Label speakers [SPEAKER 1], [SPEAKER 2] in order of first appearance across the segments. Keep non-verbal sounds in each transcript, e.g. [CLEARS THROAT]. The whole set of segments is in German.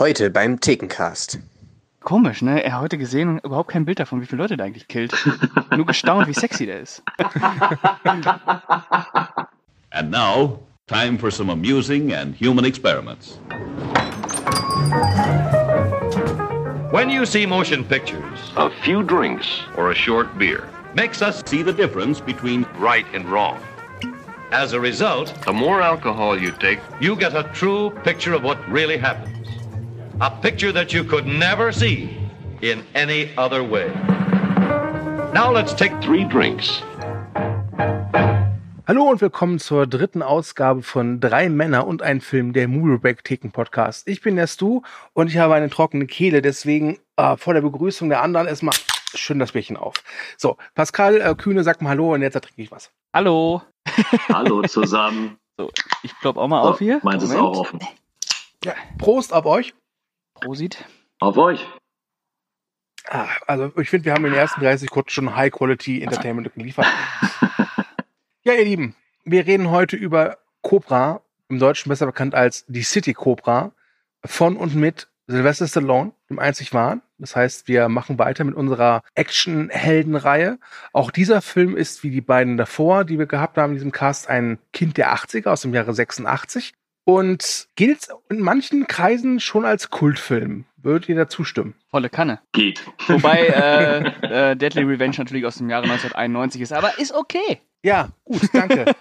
[SPEAKER 1] Heute beim Thekencast.
[SPEAKER 2] Komisch, ne? Er hat heute gesehen und überhaupt kein Bild davon, wie viele Leute der eigentlich killt. [LAUGHS] Nur gestaunt, wie sexy der ist. [LAUGHS]
[SPEAKER 3] And now, time for some amusing and human experiments.
[SPEAKER 4] When you see motion pictures,
[SPEAKER 5] A few drinks
[SPEAKER 4] or a short beer makes us
[SPEAKER 3] See the difference between
[SPEAKER 4] right and wrong. As a result,
[SPEAKER 5] The more alcohol you take,
[SPEAKER 4] you get a true picture of what really happens. A picture that you could never see in any other way. Now let's take
[SPEAKER 5] three drinks.
[SPEAKER 6] Hallo und willkommen zur dritten Ausgabe von Drei Männer und ein Film, der Movieback Theken Podcast. Ich bin der Stu und ich habe eine trockene Kehle, deswegen äh, vor der Begrüßung der anderen erstmal schön das Bierchen auf. So, Pascal äh, Kühne sagt mal Hallo und jetzt trinke ich was.
[SPEAKER 2] Hallo.
[SPEAKER 5] Hallo zusammen.
[SPEAKER 2] So, ich klopp auch mal auf hier.
[SPEAKER 5] Meins ist
[SPEAKER 2] Moment.
[SPEAKER 5] auch offen.
[SPEAKER 6] Ja, Prost auf euch.
[SPEAKER 2] Prosit.
[SPEAKER 5] Auf euch.
[SPEAKER 6] Ah, also ich finde, wir haben in den ersten 30 Sekunden schon High-Quality Entertainment [LAUGHS] geliefert. ja, ihr Lieben, wir reden heute über Cobra, im Deutschen besser bekannt als die City Cobra, von und mit Sylvester Stallone, dem einzig wahren. Das heißt, wir machen weiter mit unserer Action-Helden-Reihe. Auch dieser Film ist wie die beiden davor, die wir gehabt haben in diesem Cast, ein Kind der 80er aus dem Jahre 86 und gilt in manchen Kreisen schon als Kultfilm. Würdet ihr dazu stimmen?
[SPEAKER 2] Volle Kanne.
[SPEAKER 5] Geht.
[SPEAKER 2] Wobei [LAUGHS] äh, äh, Deadly Revenge natürlich aus dem Jahre 1991 ist, aber ist okay.
[SPEAKER 6] Ja, gut, danke.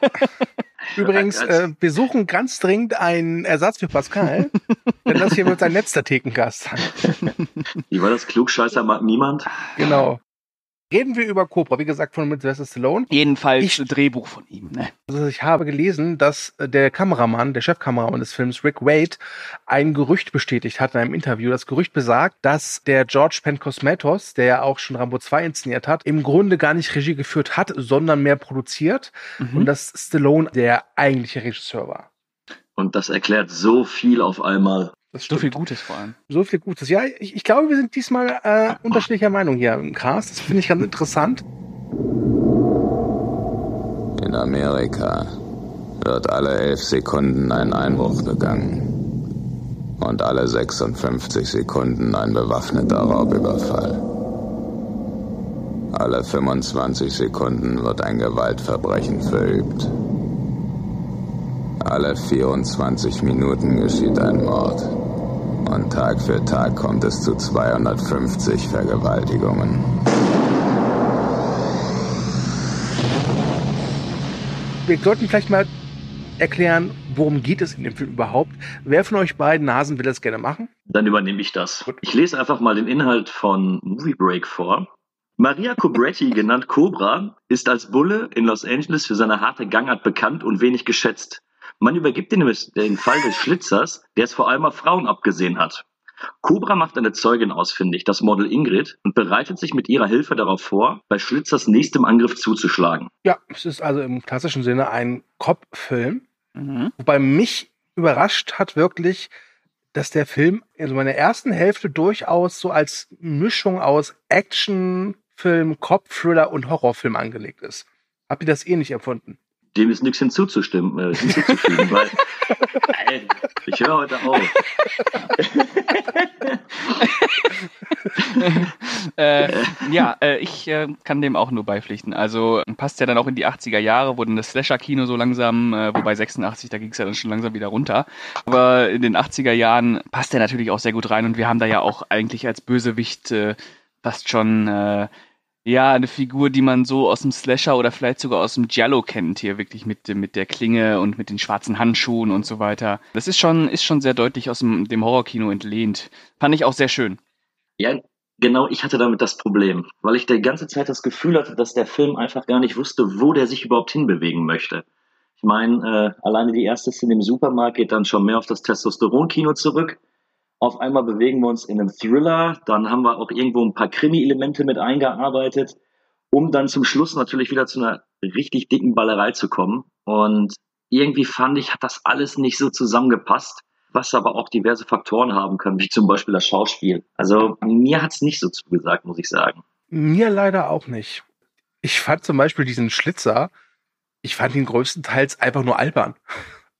[SPEAKER 6] [LAUGHS] Übrigens, äh, wir suchen ganz dringend einen Ersatz für Pascal, [LAUGHS] denn das hier wird sein letzter Thekengast sein.
[SPEAKER 5] Wie war das? Klugscheißer mag niemand.
[SPEAKER 6] Genau. Reden wir über Cobra, wie gesagt, von mit Sylvester Stallone.
[SPEAKER 2] Jedenfalls
[SPEAKER 6] Ich-
[SPEAKER 2] Drehbuch von ihm. Ne?
[SPEAKER 6] Also ich habe gelesen, dass äh, der Kameramann, der Chefkameramann des Films, Rick Wade, ein Gerücht bestätigt hat in einem Interview. Das Gerücht besagt, dass der George Pencosmatos, der ja auch schon Rambo 2 inszeniert hat, im Grunde gar nicht Regie geführt hat, sondern mehr produziert.
[SPEAKER 2] Mhm.
[SPEAKER 6] Und dass Stallone der eigentliche Regisseur war.
[SPEAKER 5] Und das erklärt so viel auf einmal.
[SPEAKER 6] Das
[SPEAKER 2] So viel
[SPEAKER 6] stimmt.
[SPEAKER 2] Gutes vor allem.
[SPEAKER 6] So viel Gutes. Ja, ich, ich glaube, wir sind diesmal äh, unterschiedlicher Meinung hier im Cast. Das finde ich ganz interessant.
[SPEAKER 7] In Amerika wird alle elf Sekunden ein Einbruch begangen und alle 56 Sekunden ein bewaffneter Raubüberfall. Alle 25 Sekunden wird ein Gewaltverbrechen verübt. Alle 24 Minuten geschieht ein Mord. Und Tag für Tag kommt es zu 250 Vergewaltigungen.
[SPEAKER 6] Wir sollten vielleicht mal erklären, worum geht es in dem Film überhaupt. Wer von euch beiden Nasen will das gerne machen?
[SPEAKER 5] Dann übernehme ich das. Ich lese einfach mal den Inhalt von Movie Break vor. Maria Cobretti, genannt Cobra, ist als Bulle in Los Angeles für seine harte Gangart bekannt und wenig geschätzt. Man übergibt ihm den Fall des Schlitzers, der es vor allem auf Frauen abgesehen hat. Cobra macht eine Zeugin ausfindig, das Model Ingrid, und bereitet sich mit ihrer Hilfe darauf vor, bei Schlitzers nächstem Angriff zuzuschlagen.
[SPEAKER 6] Ja, es ist also im klassischen Sinne ein Cop-Film.
[SPEAKER 2] Mhm.
[SPEAKER 6] Wobei mich überrascht hat wirklich, dass der Film, also meine ersten Hälfte durchaus so als Mischung aus Actionfilm, Cop-Thriller und Horrorfilm angelegt ist. Habt ihr das ähnlich empfunden?
[SPEAKER 5] Dem ist nichts hinzuzustimmen, äh, hinzuzufügen, [LAUGHS] weil Nein, ich höre heute auf. [LAUGHS]
[SPEAKER 2] äh, ja, äh, ich äh, kann dem auch nur beipflichten. Also passt ja dann auch in die 80er Jahre, wo dann das Slasher-Kino so langsam, äh, wobei 86, da ging es ja dann schon langsam wieder runter. Aber in den 80er Jahren passt er natürlich auch sehr gut rein und wir haben da ja auch eigentlich als Bösewicht äh, fast schon äh, ja, eine Figur, die man so aus dem Slasher oder vielleicht sogar aus dem Giallo kennt, hier wirklich mit, mit der Klinge und mit den schwarzen Handschuhen und so weiter. Das ist schon, ist schon sehr deutlich aus dem, dem Horrorkino entlehnt. Fand ich auch sehr schön.
[SPEAKER 5] Ja, genau, ich hatte damit das Problem, weil ich die ganze Zeit das Gefühl hatte, dass der Film einfach gar nicht wusste, wo der sich überhaupt hinbewegen möchte. Ich meine, äh, alleine die erste Szene im Supermarkt geht dann schon mehr auf das Testosteron-Kino zurück. Auf einmal bewegen wir uns in einem Thriller, dann haben wir auch irgendwo ein paar Krimi-Elemente mit eingearbeitet, um dann zum Schluss natürlich wieder zu einer richtig dicken Ballerei zu kommen. Und irgendwie fand ich, hat das alles nicht so zusammengepasst, was aber auch diverse Faktoren haben können, wie zum Beispiel das Schauspiel. Also mir hat's nicht so zugesagt, muss ich sagen.
[SPEAKER 6] Mir leider auch nicht. Ich fand zum Beispiel diesen Schlitzer, ich fand ihn größtenteils einfach nur albern.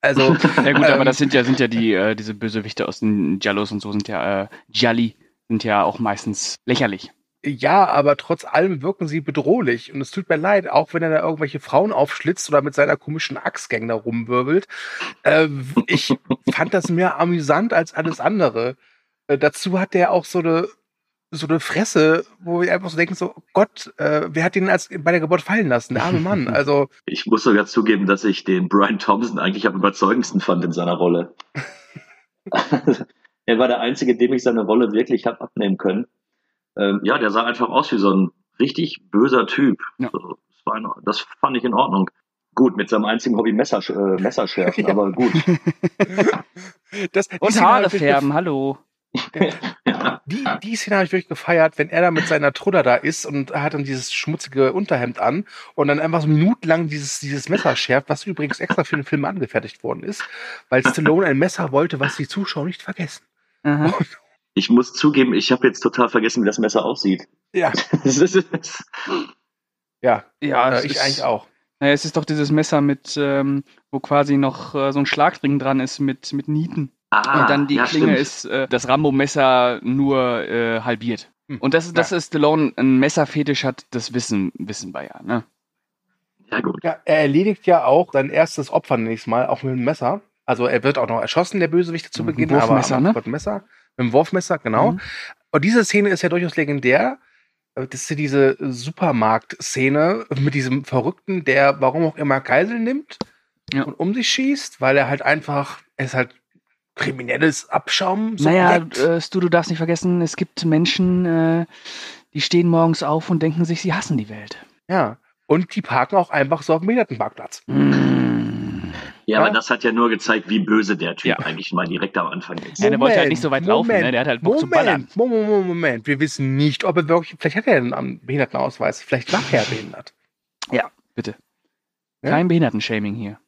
[SPEAKER 6] Also, [LAUGHS]
[SPEAKER 2] Ja gut, aber
[SPEAKER 6] ähm,
[SPEAKER 2] das sind ja, sind ja die, äh, diese Bösewichte aus den Jallos und so sind ja, äh, Gialli sind ja auch meistens lächerlich.
[SPEAKER 6] Ja, aber trotz allem wirken sie bedrohlich. Und es tut mir leid, auch wenn er da irgendwelche Frauen aufschlitzt oder mit seiner komischen Axtgang da rumwirbelt. Äh, ich fand das mehr amüsant als alles andere. Äh, dazu hat der auch so eine, so eine Fresse, wo wir einfach so denken, so, oh Gott, äh, wer hat den als bei der Geburt fallen lassen? Der arme Mann. [LAUGHS] Also,
[SPEAKER 5] Ich muss sogar zugeben, dass ich den Brian Thompson eigentlich am überzeugendsten fand in seiner Rolle. [LAUGHS] er war der Einzige, dem ich seine Rolle wirklich habe abnehmen können. Ähm, ja, der sah einfach aus wie so ein richtig böser Typ.
[SPEAKER 2] Ja.
[SPEAKER 5] Also, das, war in, das fand ich in Ordnung. Gut, mit seinem einzigen Hobby Messer, äh, Messerschärfen,
[SPEAKER 6] Ja. [LAUGHS]
[SPEAKER 5] aber gut.
[SPEAKER 6] das,
[SPEAKER 2] Und Haare färben, hallo.
[SPEAKER 5] Ja.
[SPEAKER 6] Die, die Szene habe ich wirklich gefeiert, wenn er da mit seiner Truller da ist und er hat dann dieses schmutzige Unterhemd an und dann einfach so minutenlang dieses, dieses Messer schärft, was übrigens extra für den Film angefertigt worden ist, weil Stallone ein Messer wollte, was die Zuschauer nicht vergessen.
[SPEAKER 2] Aha.
[SPEAKER 5] Ich muss zugeben, ich habe jetzt total vergessen, wie das Messer aussieht.
[SPEAKER 6] Ja, [LAUGHS] ja,
[SPEAKER 2] Ja,
[SPEAKER 6] äh, ich
[SPEAKER 2] ist,
[SPEAKER 6] eigentlich auch.
[SPEAKER 2] Naja, es ist doch dieses Messer mit, ähm, wo quasi noch äh, so ein Schlagring dran ist mit, mit Nieten.
[SPEAKER 5] Ah,
[SPEAKER 2] und dann die
[SPEAKER 5] ja,
[SPEAKER 2] Klinge
[SPEAKER 5] stimmt.
[SPEAKER 2] ist äh, das Rambo-Messer nur äh, halbiert.
[SPEAKER 6] Hm.
[SPEAKER 2] Und das, ist dass
[SPEAKER 6] Ja.
[SPEAKER 2] es Stallone ein Messerfetisch hat, das wissen, wissen wir ja, ne?
[SPEAKER 5] Ja, gut.
[SPEAKER 6] Ja, er erledigt ja auch sein erstes Opfer nächstes Mal, auch mit dem Messer. Also er wird auch noch erschossen, der Bösewicht zu
[SPEAKER 2] Mit dem
[SPEAKER 6] Beginn,
[SPEAKER 2] Wurfmesser,
[SPEAKER 6] aber
[SPEAKER 2] ne?
[SPEAKER 6] mit dem Messer. Mit dem Wurfmesser, genau.
[SPEAKER 2] Mhm.
[SPEAKER 6] Und diese Szene ist ja durchaus legendär. Das ist ja diese Supermarkt-Szene mit diesem Verrückten, der warum auch immer Geisel nimmt
[SPEAKER 2] Ja.
[SPEAKER 6] und um sich schießt, weil er halt einfach, er ist halt kriminelles Abschaum.
[SPEAKER 2] Naja,
[SPEAKER 6] Subjekt.
[SPEAKER 2] äh, Stu, du darfst nicht vergessen, es gibt Menschen, äh, die stehen morgens auf und denken sich, sie hassen die Welt.
[SPEAKER 6] ja. Und die parken auch einfach so auf dem Behindertenparkplatz.
[SPEAKER 2] Mm.
[SPEAKER 5] Ja,
[SPEAKER 6] Ja.
[SPEAKER 5] aber das hat ja nur gezeigt, wie böse der Typ
[SPEAKER 2] Ja.
[SPEAKER 5] eigentlich mal direkt am Anfang ist.
[SPEAKER 2] Ja, der wollte halt nicht so weit laufen, ne? Der hat halt Bock zu ballern.
[SPEAKER 6] Moment, Moment, Moment. Wir wissen nicht, ob er wirklich, vielleicht hat er einen Behindertenausweis, vielleicht war er behindert.
[SPEAKER 2] Ja, bitte.
[SPEAKER 6] Ja?
[SPEAKER 2] Kein Behindertenshaming hier.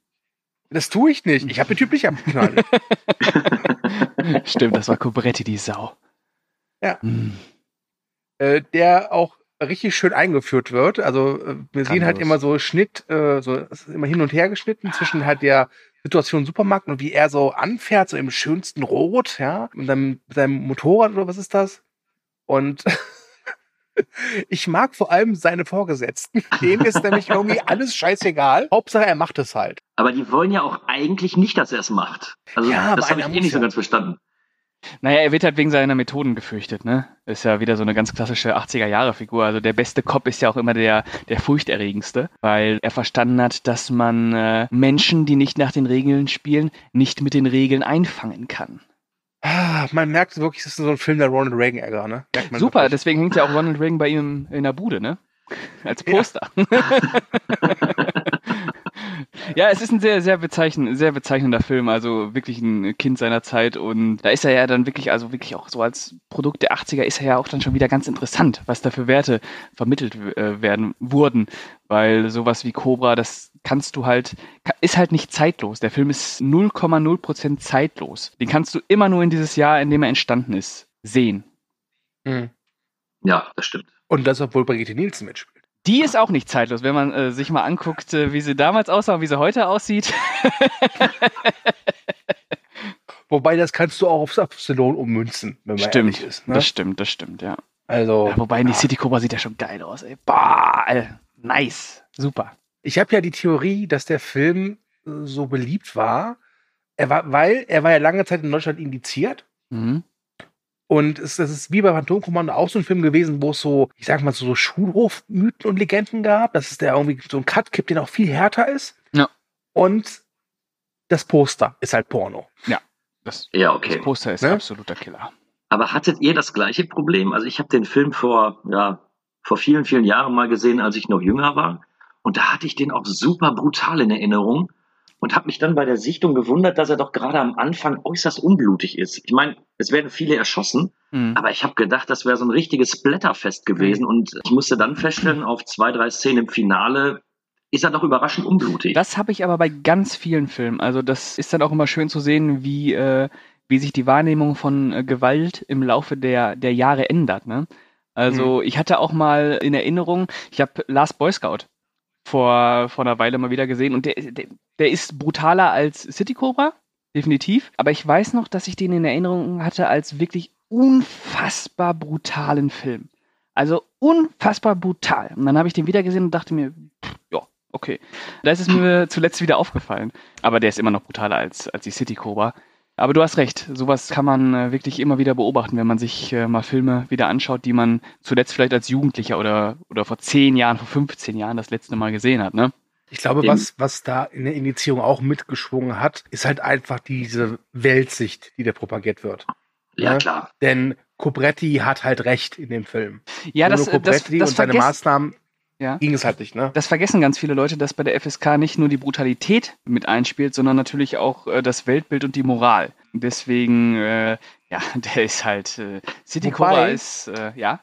[SPEAKER 6] Das tue ich nicht. Ich habe den Typ nicht abgeknallt. [LAUGHS]
[SPEAKER 2] Stimmt, das war Cobretti, die Sau.
[SPEAKER 6] Ja.
[SPEAKER 2] Mm.
[SPEAKER 6] äh, der auch richtig schön eingeführt wird. Also wir sehen halt
[SPEAKER 2] Grandios.
[SPEAKER 6] immer so Schnitt, äh, so es ist immer hin und her geschnitten zwischen halt der Situation im Supermarkt und wie er so anfährt, so im schönsten Rot, ja, mit seinem, mit seinem Motorrad oder was ist das? Und [LAUGHS] ich mag vor allem seine Vorgesetzten. Denen ist nämlich irgendwie alles scheißegal. Hauptsache, er macht es halt.
[SPEAKER 5] Aber die wollen ja auch eigentlich nicht, dass er es macht. Also
[SPEAKER 6] Ja,
[SPEAKER 5] das habe ich eh nicht so ganz verstanden.
[SPEAKER 2] Naja, er wird halt wegen seiner Methoden gefürchtet, ne? Ist ja wieder so eine ganz klassische 80er-Jahre-Figur. Also der beste Cop ist ja auch immer der, der furchterregendste, weil er verstanden hat, dass man äh, Menschen, die nicht nach den Regeln spielen, nicht mit den Regeln einfangen kann.
[SPEAKER 6] Ah, man merkt wirklich, es ist so ein Film der Ronald Reagan-Ära, ne?
[SPEAKER 2] Super,
[SPEAKER 6] wirklich.
[SPEAKER 2] deswegen hängt ja auch Ronald Reagan bei ihm in der Bude, ne? Als. Poster. Ja. [LAUGHS] es ist ein sehr, sehr, bezeichn sehr bezeichnender Film, also wirklich ein Kind seiner Zeit und da ist er ja dann wirklich, also wirklich auch so als Produkt der 80er ist er ja auch dann schon wieder ganz interessant, was da für Werte vermittelt äh, werden, wurden, weil sowas wie Cobra, das kannst du halt, ist halt nicht zeitlos. Der Film ist 0,0% zeitlos. Den kannst du immer nur in dieses Jahr, in dem er entstanden ist, sehen.
[SPEAKER 6] Hm.
[SPEAKER 5] Ja, das stimmt.
[SPEAKER 6] Und das, obwohl Brigitte Nielsen mitspielt.
[SPEAKER 2] Die ist auch nicht zeitlos, wenn man äh, sich mal anguckt, äh, wie sie damals aussah und wie sie heute aussieht. [LAUGHS]
[SPEAKER 6] Wobei, das kannst du auch aufs Stallone ummünzen, wenn man
[SPEAKER 2] stimmt,
[SPEAKER 6] ist. Ne?
[SPEAKER 2] das stimmt, das stimmt, ja.
[SPEAKER 6] Also,
[SPEAKER 2] ja wobei, die City Cobra sieht ja schon geil aus, ey. Boah, ey, nice, super.
[SPEAKER 6] ich habe ja die Theorie, dass der Film äh, so beliebt war, er war, weil er war ja lange Zeit in Deutschland indiziert.
[SPEAKER 2] Mhm.
[SPEAKER 6] Und es, das ist wie bei Phantomkommando auch so ein Film gewesen, wo es so, ich sag mal, so, so Schulhofmythen und Legenden gab, dass es da irgendwie so einen Cut gibt, der noch viel härter ist.
[SPEAKER 2] Ja.
[SPEAKER 6] Und das Poster ist halt Porno.
[SPEAKER 2] Das,
[SPEAKER 5] Ja,
[SPEAKER 2] das
[SPEAKER 5] okay.
[SPEAKER 2] Poster ist
[SPEAKER 6] Ne?
[SPEAKER 2] absoluter Killer.
[SPEAKER 5] Aber hattet ihr das gleiche Problem? Also ich habe den Film vor, ja, vor vielen, vielen Jahren mal gesehen, als ich noch jünger war. Und da hatte ich den auch super brutal in Erinnerung und habe mich dann bei der Sichtung gewundert, dass er doch gerade am Anfang äußerst unblutig ist. Ich meine, es werden viele erschossen,
[SPEAKER 2] Mhm.
[SPEAKER 5] aber ich habe gedacht, das wäre so ein richtiges Splatterfest gewesen. Und ich musste dann feststellen, auf zwei, drei Szenen im Finale ist er doch überraschend unblutig.
[SPEAKER 2] Das habe ich aber bei ganz vielen Filmen. Also das ist dann auch immer schön zu sehen, wie, äh, wie sich die Wahrnehmung von äh, Gewalt im Laufe der, der Jahre ändert. Ne? Also ich hatte auch mal in Erinnerung, ich habe Last Boy Scout vor, vor einer Weile mal wieder gesehen und der, der, der ist brutaler als City Cobra, definitiv. Aber ich weiß noch, dass ich den in Erinnerung hatte als wirklich unfassbar brutalen Film. Also unfassbar brutal. Und dann habe ich den wieder gesehen und dachte mir, ja, okay. Da ist es mir zuletzt wieder aufgefallen. Aber der ist immer noch brutaler als, als die City Cobra. Aber du hast recht, sowas kann man äh, wirklich immer wieder beobachten, wenn man sich äh, mal Filme wieder anschaut, die man zuletzt vielleicht als Jugendlicher oder, oder vor 10 Jahren, vor 15 Jahren das letzte Mal gesehen hat, ne?
[SPEAKER 6] Ich glaube, was, was da in der Indizierung auch mitgeschwungen hat, ist halt einfach diese Weltsicht, die da propagiert wird.
[SPEAKER 5] Ja,
[SPEAKER 6] Ja.
[SPEAKER 5] klar.
[SPEAKER 6] Denn Cobretti hat halt recht in dem Film.
[SPEAKER 2] Ja, das, äh, das,
[SPEAKER 6] Cobretti
[SPEAKER 2] das,
[SPEAKER 6] und seine
[SPEAKER 2] vergessen,
[SPEAKER 6] Maßnahmen
[SPEAKER 2] ja.
[SPEAKER 6] ging es halt nicht, ne?
[SPEAKER 2] das vergessen ganz viele Leute, dass bei der FSK nicht nur die Brutalität mit einspielt, sondern natürlich auch äh, das Weltbild und die Moral. Deswegen, äh, ja, [LAUGHS] der ist halt, äh, City
[SPEAKER 6] Wobei-
[SPEAKER 2] Cobra ist, äh, ja,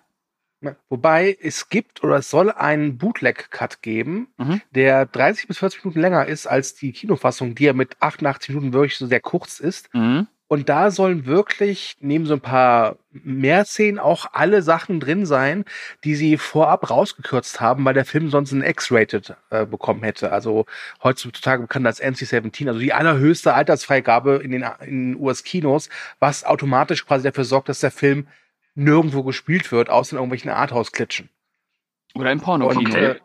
[SPEAKER 6] Ja. Wobei es gibt oder es soll einen Bootleg-Cut geben,
[SPEAKER 2] Mhm.
[SPEAKER 6] der 30 bis 40 Minuten länger ist als die Kinofassung, die ja mit 88 Minuten wirklich so sehr kurz ist.
[SPEAKER 2] mhm.
[SPEAKER 6] Und da sollen wirklich neben so ein paar mehr Szenen auch alle Sachen drin sein, die sie vorab rausgekürzt haben, weil der Film sonst ein X-Rated äh, bekommen hätte. Also heutzutage bekannt als NC-17, also die allerhöchste Altersfreigabe in den, in den US-Kinos, was automatisch quasi dafür sorgt, dass der Film nirgendwo gespielt wird, außer in irgendwelchen Arthouse-Klitschen.
[SPEAKER 2] oder im Porno-Kino.
[SPEAKER 6] Äh,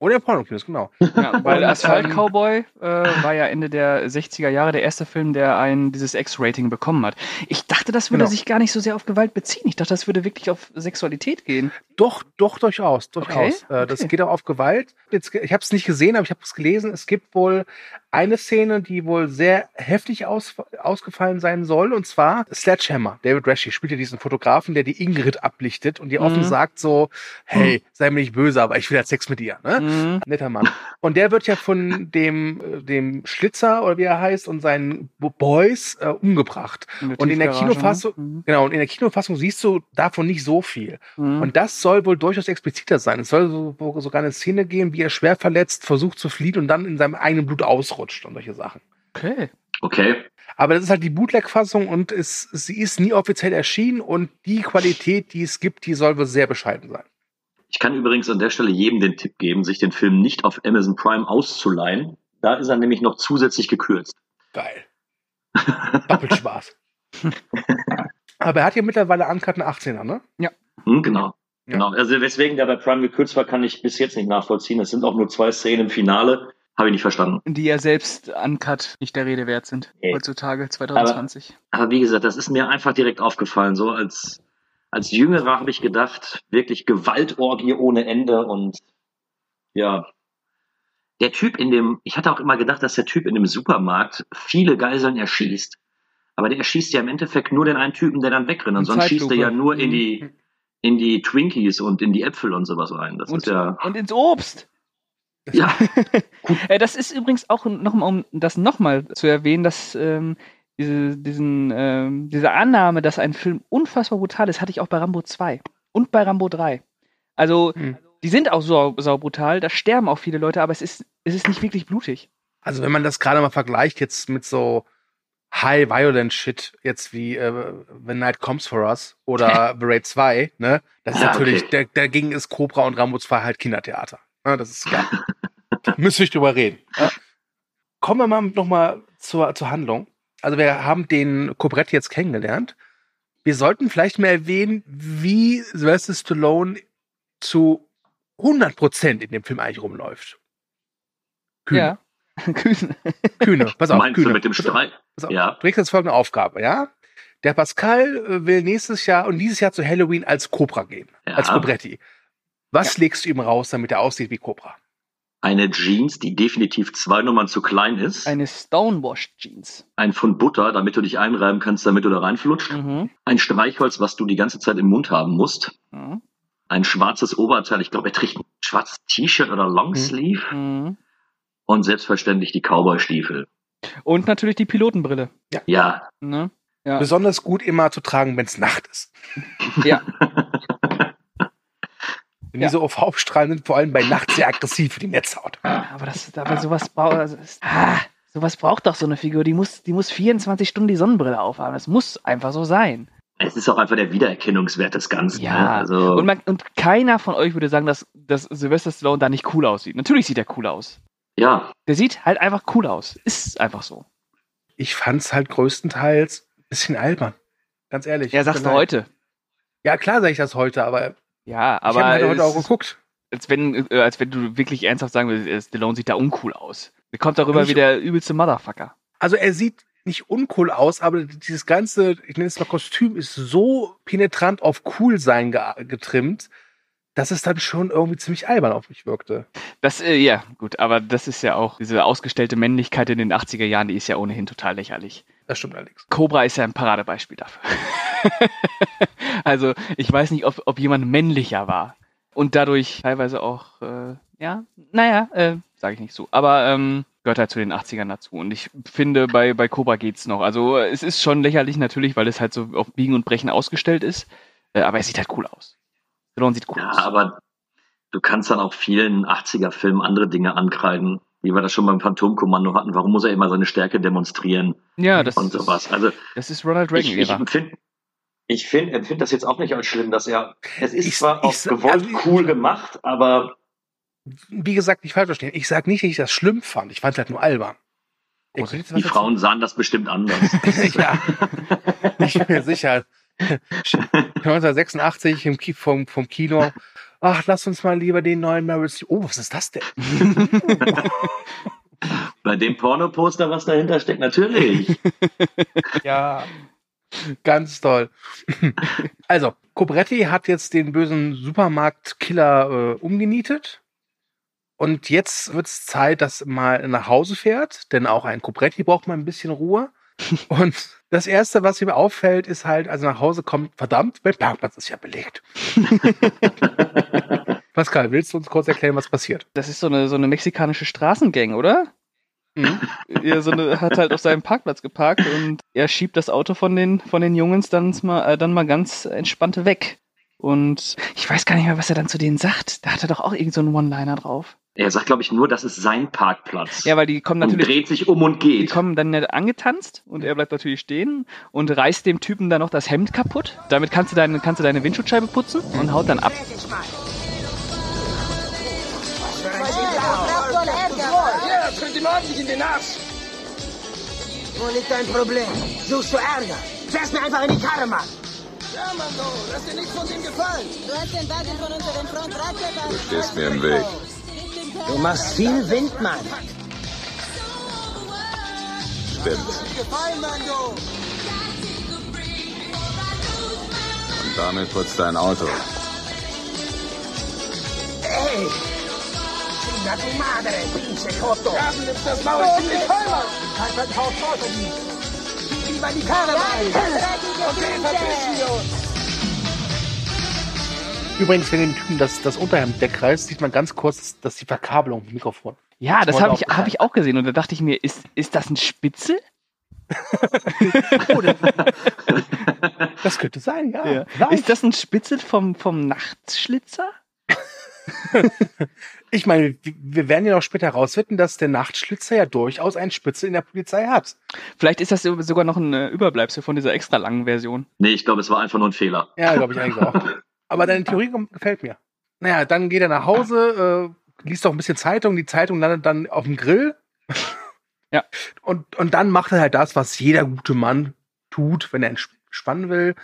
[SPEAKER 6] Oder in Pornokinos, genau.
[SPEAKER 2] Ja, [LAUGHS] weil
[SPEAKER 6] Und,
[SPEAKER 2] Asphalt
[SPEAKER 6] ähm,
[SPEAKER 2] Cowboy äh, war ja Ende der 60er Jahre der erste Film, der ein dieses X-Rating bekommen hat. Ich dachte, das würde
[SPEAKER 6] Genau.
[SPEAKER 2] sich gar nicht so sehr auf Gewalt beziehen. Ich dachte, das würde wirklich auf Sexualität gehen.
[SPEAKER 6] Doch, doch, durchaus, durchaus.
[SPEAKER 2] Okay,
[SPEAKER 6] Äh, Das
[SPEAKER 2] okay.
[SPEAKER 6] geht auch auf Gewalt. Jetzt, ich habe es nicht gesehen, aber ich habe es gelesen. Es gibt wohl eine Szene, die wohl sehr heftig aus, ausgefallen sein soll, und zwar Sledgehammer. David Rashy spielt ja diesen Fotografen, der die Ingrid ablichtet und ihr offen
[SPEAKER 2] Mhm.
[SPEAKER 6] sagt so, hey, sei mir nicht böse, aber ich will halt Sex mit dir. Ne?
[SPEAKER 2] Mhm.
[SPEAKER 6] Netter Mann. Und der wird ja von dem, äh, dem Schlitzer oder wie er heißt und seinen Bo- Boys äh, umgebracht. Und in der
[SPEAKER 2] Tiefgarage,
[SPEAKER 6] Kinofassung,
[SPEAKER 2] ne?
[SPEAKER 6] genau, und in der Kinofassung siehst du davon nicht so viel.
[SPEAKER 2] Mhm.
[SPEAKER 6] Und das soll wohl durchaus expliziter sein. Es soll so, sogar eine Szene geben, wie er schwer verletzt versucht zu fliehen und dann in seinem eigenen Blut ausrutscht und solche Sachen.
[SPEAKER 2] okay.
[SPEAKER 5] Okay.
[SPEAKER 6] Aber das ist halt die Bootleg-Fassung und es, sie ist nie offiziell erschienen und die Qualität, die es gibt, die soll wohl sehr bescheiden sein.
[SPEAKER 5] Ich kann übrigens an der Stelle jedem den Tipp geben, sich den Film nicht auf Amazon Prime auszuleihen. Da ist er nämlich noch zusätzlich gekürzt.
[SPEAKER 6] Geil. [LAUGHS] Doppelt Spaß. [LAUGHS] Aber er hat ja mittlerweile Uncut einen 18er, ne?
[SPEAKER 5] Hm, genau.
[SPEAKER 6] Ja.
[SPEAKER 5] Genau. Also weswegen der bei Prime gekürzt war, kann ich bis jetzt nicht nachvollziehen. Es sind auch nur zwei Szenen im Finale. Habe ich nicht verstanden.
[SPEAKER 2] Die ja selbst uncut nicht der Rede wert sind.
[SPEAKER 5] Nee.
[SPEAKER 2] Heutzutage, 2020.
[SPEAKER 5] Aber wie gesagt, das ist mir einfach direkt aufgefallen. So als, als Jüngerer habe ich gedacht, wirklich Gewaltorgie ohne Ende und ja. Der Typ in dem, ich hatte auch immer gedacht, dass der Typ in dem Supermarkt viele Geiseln erschießt. Aber der erschießt ja im Endeffekt nur den einen Typen, der dann wegrennt. Und sonst schießt er ja nur in
[SPEAKER 6] Mhm.
[SPEAKER 5] die, in die Twinkies und in die Äpfel und sowas rein. Das
[SPEAKER 2] und,
[SPEAKER 5] ist ja,
[SPEAKER 2] und ins Obst.
[SPEAKER 5] Ja, [LAUGHS]
[SPEAKER 2] Äh, das ist übrigens auch nochmal, um das nochmal zu erwähnen, dass ähm, diese, diesen, ähm, diese Annahme, dass ein Film unfassbar brutal ist, hatte ich auch bei Rambo 2 und bei Rambo 3. Also,
[SPEAKER 6] Hm.
[SPEAKER 2] die sind auch sau, sau brutal, da sterben auch viele Leute, aber es ist, es ist nicht wirklich blutig.
[SPEAKER 6] Also wenn man das gerade mal vergleicht jetzt mit so High Violent Shit, jetzt wie äh, When Night Comes for Us oder [LAUGHS] The Raid 2, ne? Das ist
[SPEAKER 5] Ja,
[SPEAKER 6] natürlich,
[SPEAKER 5] okay.
[SPEAKER 6] dagegen ist Cobra und Rambo 2 halt Kindertheater. Ne? Das ist klar. [LAUGHS] [LAUGHS] Müsste ich drüber reden. Ja? Kommen wir mal nochmal zur, zur Handlung. Also wir haben den Cobretti jetzt kennengelernt. Wir sollten vielleicht mal erwähnen, wie Sylvester Stallone zu 100% in dem Film eigentlich rumläuft. Kühne.
[SPEAKER 2] Ja. [LAUGHS] Kühne.
[SPEAKER 6] Kühne, [LAUGHS] pass auf,
[SPEAKER 5] meinst
[SPEAKER 6] Kühne.
[SPEAKER 5] du mit dem. Streit?
[SPEAKER 6] Pass auf,
[SPEAKER 5] Ja.
[SPEAKER 6] Du kriegst jetzt folgende Aufgabe, ja? Der Pascal äh, will nächstes Jahr und dieses Jahr zu Halloween als Cobra gehen,
[SPEAKER 5] Ja.
[SPEAKER 6] als Cobretti. Was legst du ihm raus, damit er aussieht wie Cobra?
[SPEAKER 5] Eine Jeans, die definitiv zwei Nummern zu klein ist.
[SPEAKER 2] Eine Stonewash Jeans.
[SPEAKER 5] ein Pfund Butter, damit du dich einreiben kannst, damit du da reinflutscht.
[SPEAKER 2] Mhm.
[SPEAKER 5] Ein Streichholz, was du die ganze Zeit im Mund haben musst.
[SPEAKER 2] Mhm.
[SPEAKER 5] Ein schwarzes Oberteil, ich glaube, er trägt ein schwarzes T-Shirt oder Longsleeve.
[SPEAKER 2] Mhm.
[SPEAKER 5] Und selbstverständlich die Cowboy-Stiefel.
[SPEAKER 2] Und natürlich die Pilotenbrille.
[SPEAKER 5] Ja,
[SPEAKER 2] Ne? Ja.
[SPEAKER 6] Besonders gut immer zu tragen, wenn es Nacht ist.
[SPEAKER 2] ja. [LAUGHS]
[SPEAKER 6] Denn
[SPEAKER 2] Ja.
[SPEAKER 6] diese UV-Strahlen sind vor allem bei Nacht sehr aggressiv für die Netzhaut.
[SPEAKER 2] Aber das, aber sowas braucht, also es- ah, sowas braucht doch so eine Figur. Die muss, die muss 24 Stunden die Sonnenbrille aufhaben. Das muss einfach so sein.
[SPEAKER 5] Es ist auch einfach der Wiedererkennungswert des Ganzen. ne?
[SPEAKER 2] Ja,
[SPEAKER 5] Also,
[SPEAKER 2] und, man, und keiner von euch würde sagen, dass, dass Sylvester Stallone da nicht cool aussieht. Natürlich sieht er cool aus.
[SPEAKER 5] ja,
[SPEAKER 2] Der sieht halt einfach cool aus. Ist einfach so.
[SPEAKER 6] Ich fand's halt größtenteils ein bisschen albern. Ganz ehrlich.
[SPEAKER 2] Ja, sagst du heute.
[SPEAKER 6] Ja, klar sage ich das heute, aber,
[SPEAKER 2] Ja,
[SPEAKER 6] ich
[SPEAKER 2] aber
[SPEAKER 6] habe halt heute auch geguckt.
[SPEAKER 2] als wenn, äh, als wenn du wirklich ernsthaft sagen würdest, äh, Stallone sieht da uncool aus. Der kommt darüber wie der übelste Motherfucker.
[SPEAKER 6] Also er sieht nicht uncool aus, aber dieses ganze, ich nenne es mal Kostüm, ist so penetrant auf cool sein ge getrimmt, dass es dann schon irgendwie ziemlich albern auf mich wirkte.
[SPEAKER 2] Das, äh, ja, gut, aber das ist ja auch, diese ausgestellte Männlichkeit in den 80er Jahren, die ist ja ohnehin total lächerlich.
[SPEAKER 6] Das stimmt allerdings.
[SPEAKER 2] Cobra ist ja ein Paradebeispiel dafür. [LAUGHS] also, ich weiß nicht, ob, ob jemand männlicher war. Und dadurch teilweise auch, äh, ja, naja, äh, sage ich nicht so. Aber ähm, gehört halt zu den 80ern dazu. Und ich finde, bei, bei Cobra geht's noch. Also, es ist schon lächerlich natürlich, weil es halt so auf Biegen und Brechen ausgestellt ist. Äh, aber es sieht halt cool aus. Stallone sieht cool
[SPEAKER 5] ja,
[SPEAKER 2] aus.
[SPEAKER 5] aber du kannst dann auch vielen 80er-Filmen andere Dinge ankreiden, wie wir das schon beim Phantomkommando hatten. Warum muss er immer seine Stärke demonstrieren
[SPEAKER 2] ja, das,
[SPEAKER 5] und sowas? Also
[SPEAKER 2] das ist Ronald
[SPEAKER 5] ich, ich
[SPEAKER 2] Reagan-Ära.
[SPEAKER 5] empfinde ich find, empfind das jetzt auch nicht als schlimm, dass er, es ist
[SPEAKER 6] Ich-
[SPEAKER 5] zwar
[SPEAKER 6] ich
[SPEAKER 5] auch gewollt
[SPEAKER 6] also ich-
[SPEAKER 5] cool gemacht, aber
[SPEAKER 6] Wie gesagt, nicht falsch verstehen. Ich sage nicht, dass ich das schlimm fand. Ich fand es halt nur albern. Was
[SPEAKER 5] die
[SPEAKER 6] dazu-
[SPEAKER 5] Frauen sahen das bestimmt anders. [LAUGHS]
[SPEAKER 6] ja, ich bin mir sicher. 1986 im [LAUGHS] vom, vom Kino. Ach, lass uns mal lieber den neuen Meryl Streep. Oh, was ist das denn? [LAUGHS]
[SPEAKER 5] Bei dem Pornoposter, was dahinter steckt, natürlich. [LAUGHS]
[SPEAKER 6] Ja, ganz toll. Also, Cobretti hat jetzt den bösen Supermarktkiller äh, umgenietet. Und jetzt wird es Zeit, dass er mal nach Hause fährt, denn auch ein Cobretti braucht mal ein bisschen Ruhe. Und das Erste, was ihm auffällt, ist halt, als er nach Hause kommt, verdammt, mein Parkplatz ist ja belegt. [LAUGHS] Pascal, willst du uns kurz erklären, was passiert?
[SPEAKER 2] Das ist so eine, so eine mexikanische Straßengang, oder?
[SPEAKER 6] Mhm.
[SPEAKER 2] er so eine, hat halt auf seinem Parkplatz geparkt und er schiebt das Auto von den, von den Jungs dann mal, äh, dann mal ganz entspannt weg. Und ich weiß gar nicht mehr, was er dann zu denen sagt. Da hat er doch auch irgend so einen One-Liner drauf.
[SPEAKER 5] Er sagt, glaube ich, nur, das ist sein Parkplatz.
[SPEAKER 2] Ja, weil die kommen
[SPEAKER 5] und
[SPEAKER 2] natürlich,
[SPEAKER 5] dreht sich um und
[SPEAKER 2] die
[SPEAKER 5] geht.
[SPEAKER 2] kommen dann nicht angetanzt und er bleibt natürlich stehen und reißt dem Typen dann noch das Hemd kaputt. Damit kannst du deine, kannst du deine Windschutzscheibe putzen und haut dann ab.
[SPEAKER 8] Ja, tritt ihm ordentlich in den Arsch. Wo liegt dein Problem? Suchst du Ärger? Fährst mir einfach in die Karre, Mann. Ja, Mando, lass dir nichts von ihm gefallen.
[SPEAKER 9] Du hast den Wagen von unseren Frontradler
[SPEAKER 7] Du stehst mir im Weg.
[SPEAKER 8] Du machst viel Wind, Mann.
[SPEAKER 7] Stimmt. Und damit putzt dein Auto.
[SPEAKER 8] Ey! Chinga tu madre, pinche Joto. Du nimmst das Maul ziemlich voll, Mann. Kein Verkauf Auto Gib lieber die rein. Okay, verpissen wir uns.
[SPEAKER 6] Übrigens, wenn dem Typen das, das Unterhemd wegreißt, sieht man ganz kurz, dass die Verkabelung im Mikrofon.
[SPEAKER 2] Ja, das
[SPEAKER 6] Heute
[SPEAKER 2] habe ich, hab ich auch gesehen und da dachte ich mir, ist, ist das ein Spitzel? [LAUGHS]
[SPEAKER 6] Das könnte sein, ja.
[SPEAKER 2] Ja. Ist das ein Spitzel vom, vom Nachtschlitzer? [LAUGHS]
[SPEAKER 6] Ich meine, wir werden ja noch später herausfinden, dass der Nachtschlitzer ja durchaus einen Spitzel in der Polizei hat.
[SPEAKER 2] Vielleicht ist das sogar noch ein äh, Überbleibsel von dieser extra langen Version.
[SPEAKER 5] Nee, ich glaube, es war einfach nur ein Fehler.
[SPEAKER 6] Ja, glaube ich eigentlich auch. [LAUGHS] Aber deine Theorie gefällt mir. Naja, dann geht er nach Hause, äh, liest auch ein bisschen Zeitung. Die Zeitung landet dann auf dem Grill. [LAUGHS]
[SPEAKER 2] Ja.
[SPEAKER 6] Und, und dann macht er halt das, was jeder gute Mann tut, wenn er entspannen will.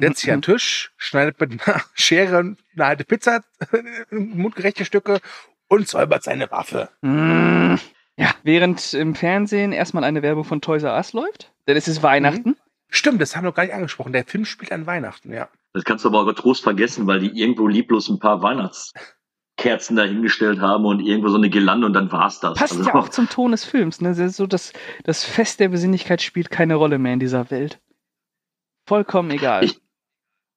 [SPEAKER 6] Setzt sich an den Tisch, schneidet mit einer [LAUGHS] Schere eine alte Pizza, [LAUGHS] mundgerechte Stücke und säubert seine Waffe.
[SPEAKER 2] Mm. Ja, während im Fernsehen erstmal eine Werbung von Toys R Us läuft, denn es ist Weihnachten.
[SPEAKER 6] Stimmt, das haben wir noch gar nicht angesprochen. Der Film spielt an Weihnachten, ja.
[SPEAKER 5] Das kannst du aber getrost vergessen, weil die irgendwo lieblos ein paar Weihnachtskerzen dahingestellt haben und irgendwo so eine Girlande und dann war's das.
[SPEAKER 2] Passt
[SPEAKER 5] Also,
[SPEAKER 2] ja auch zum Ton des Films. Ne? Das, ist so das, das Fest der Besinnlichkeit spielt keine Rolle mehr in dieser Welt. Vollkommen egal.
[SPEAKER 5] Ich-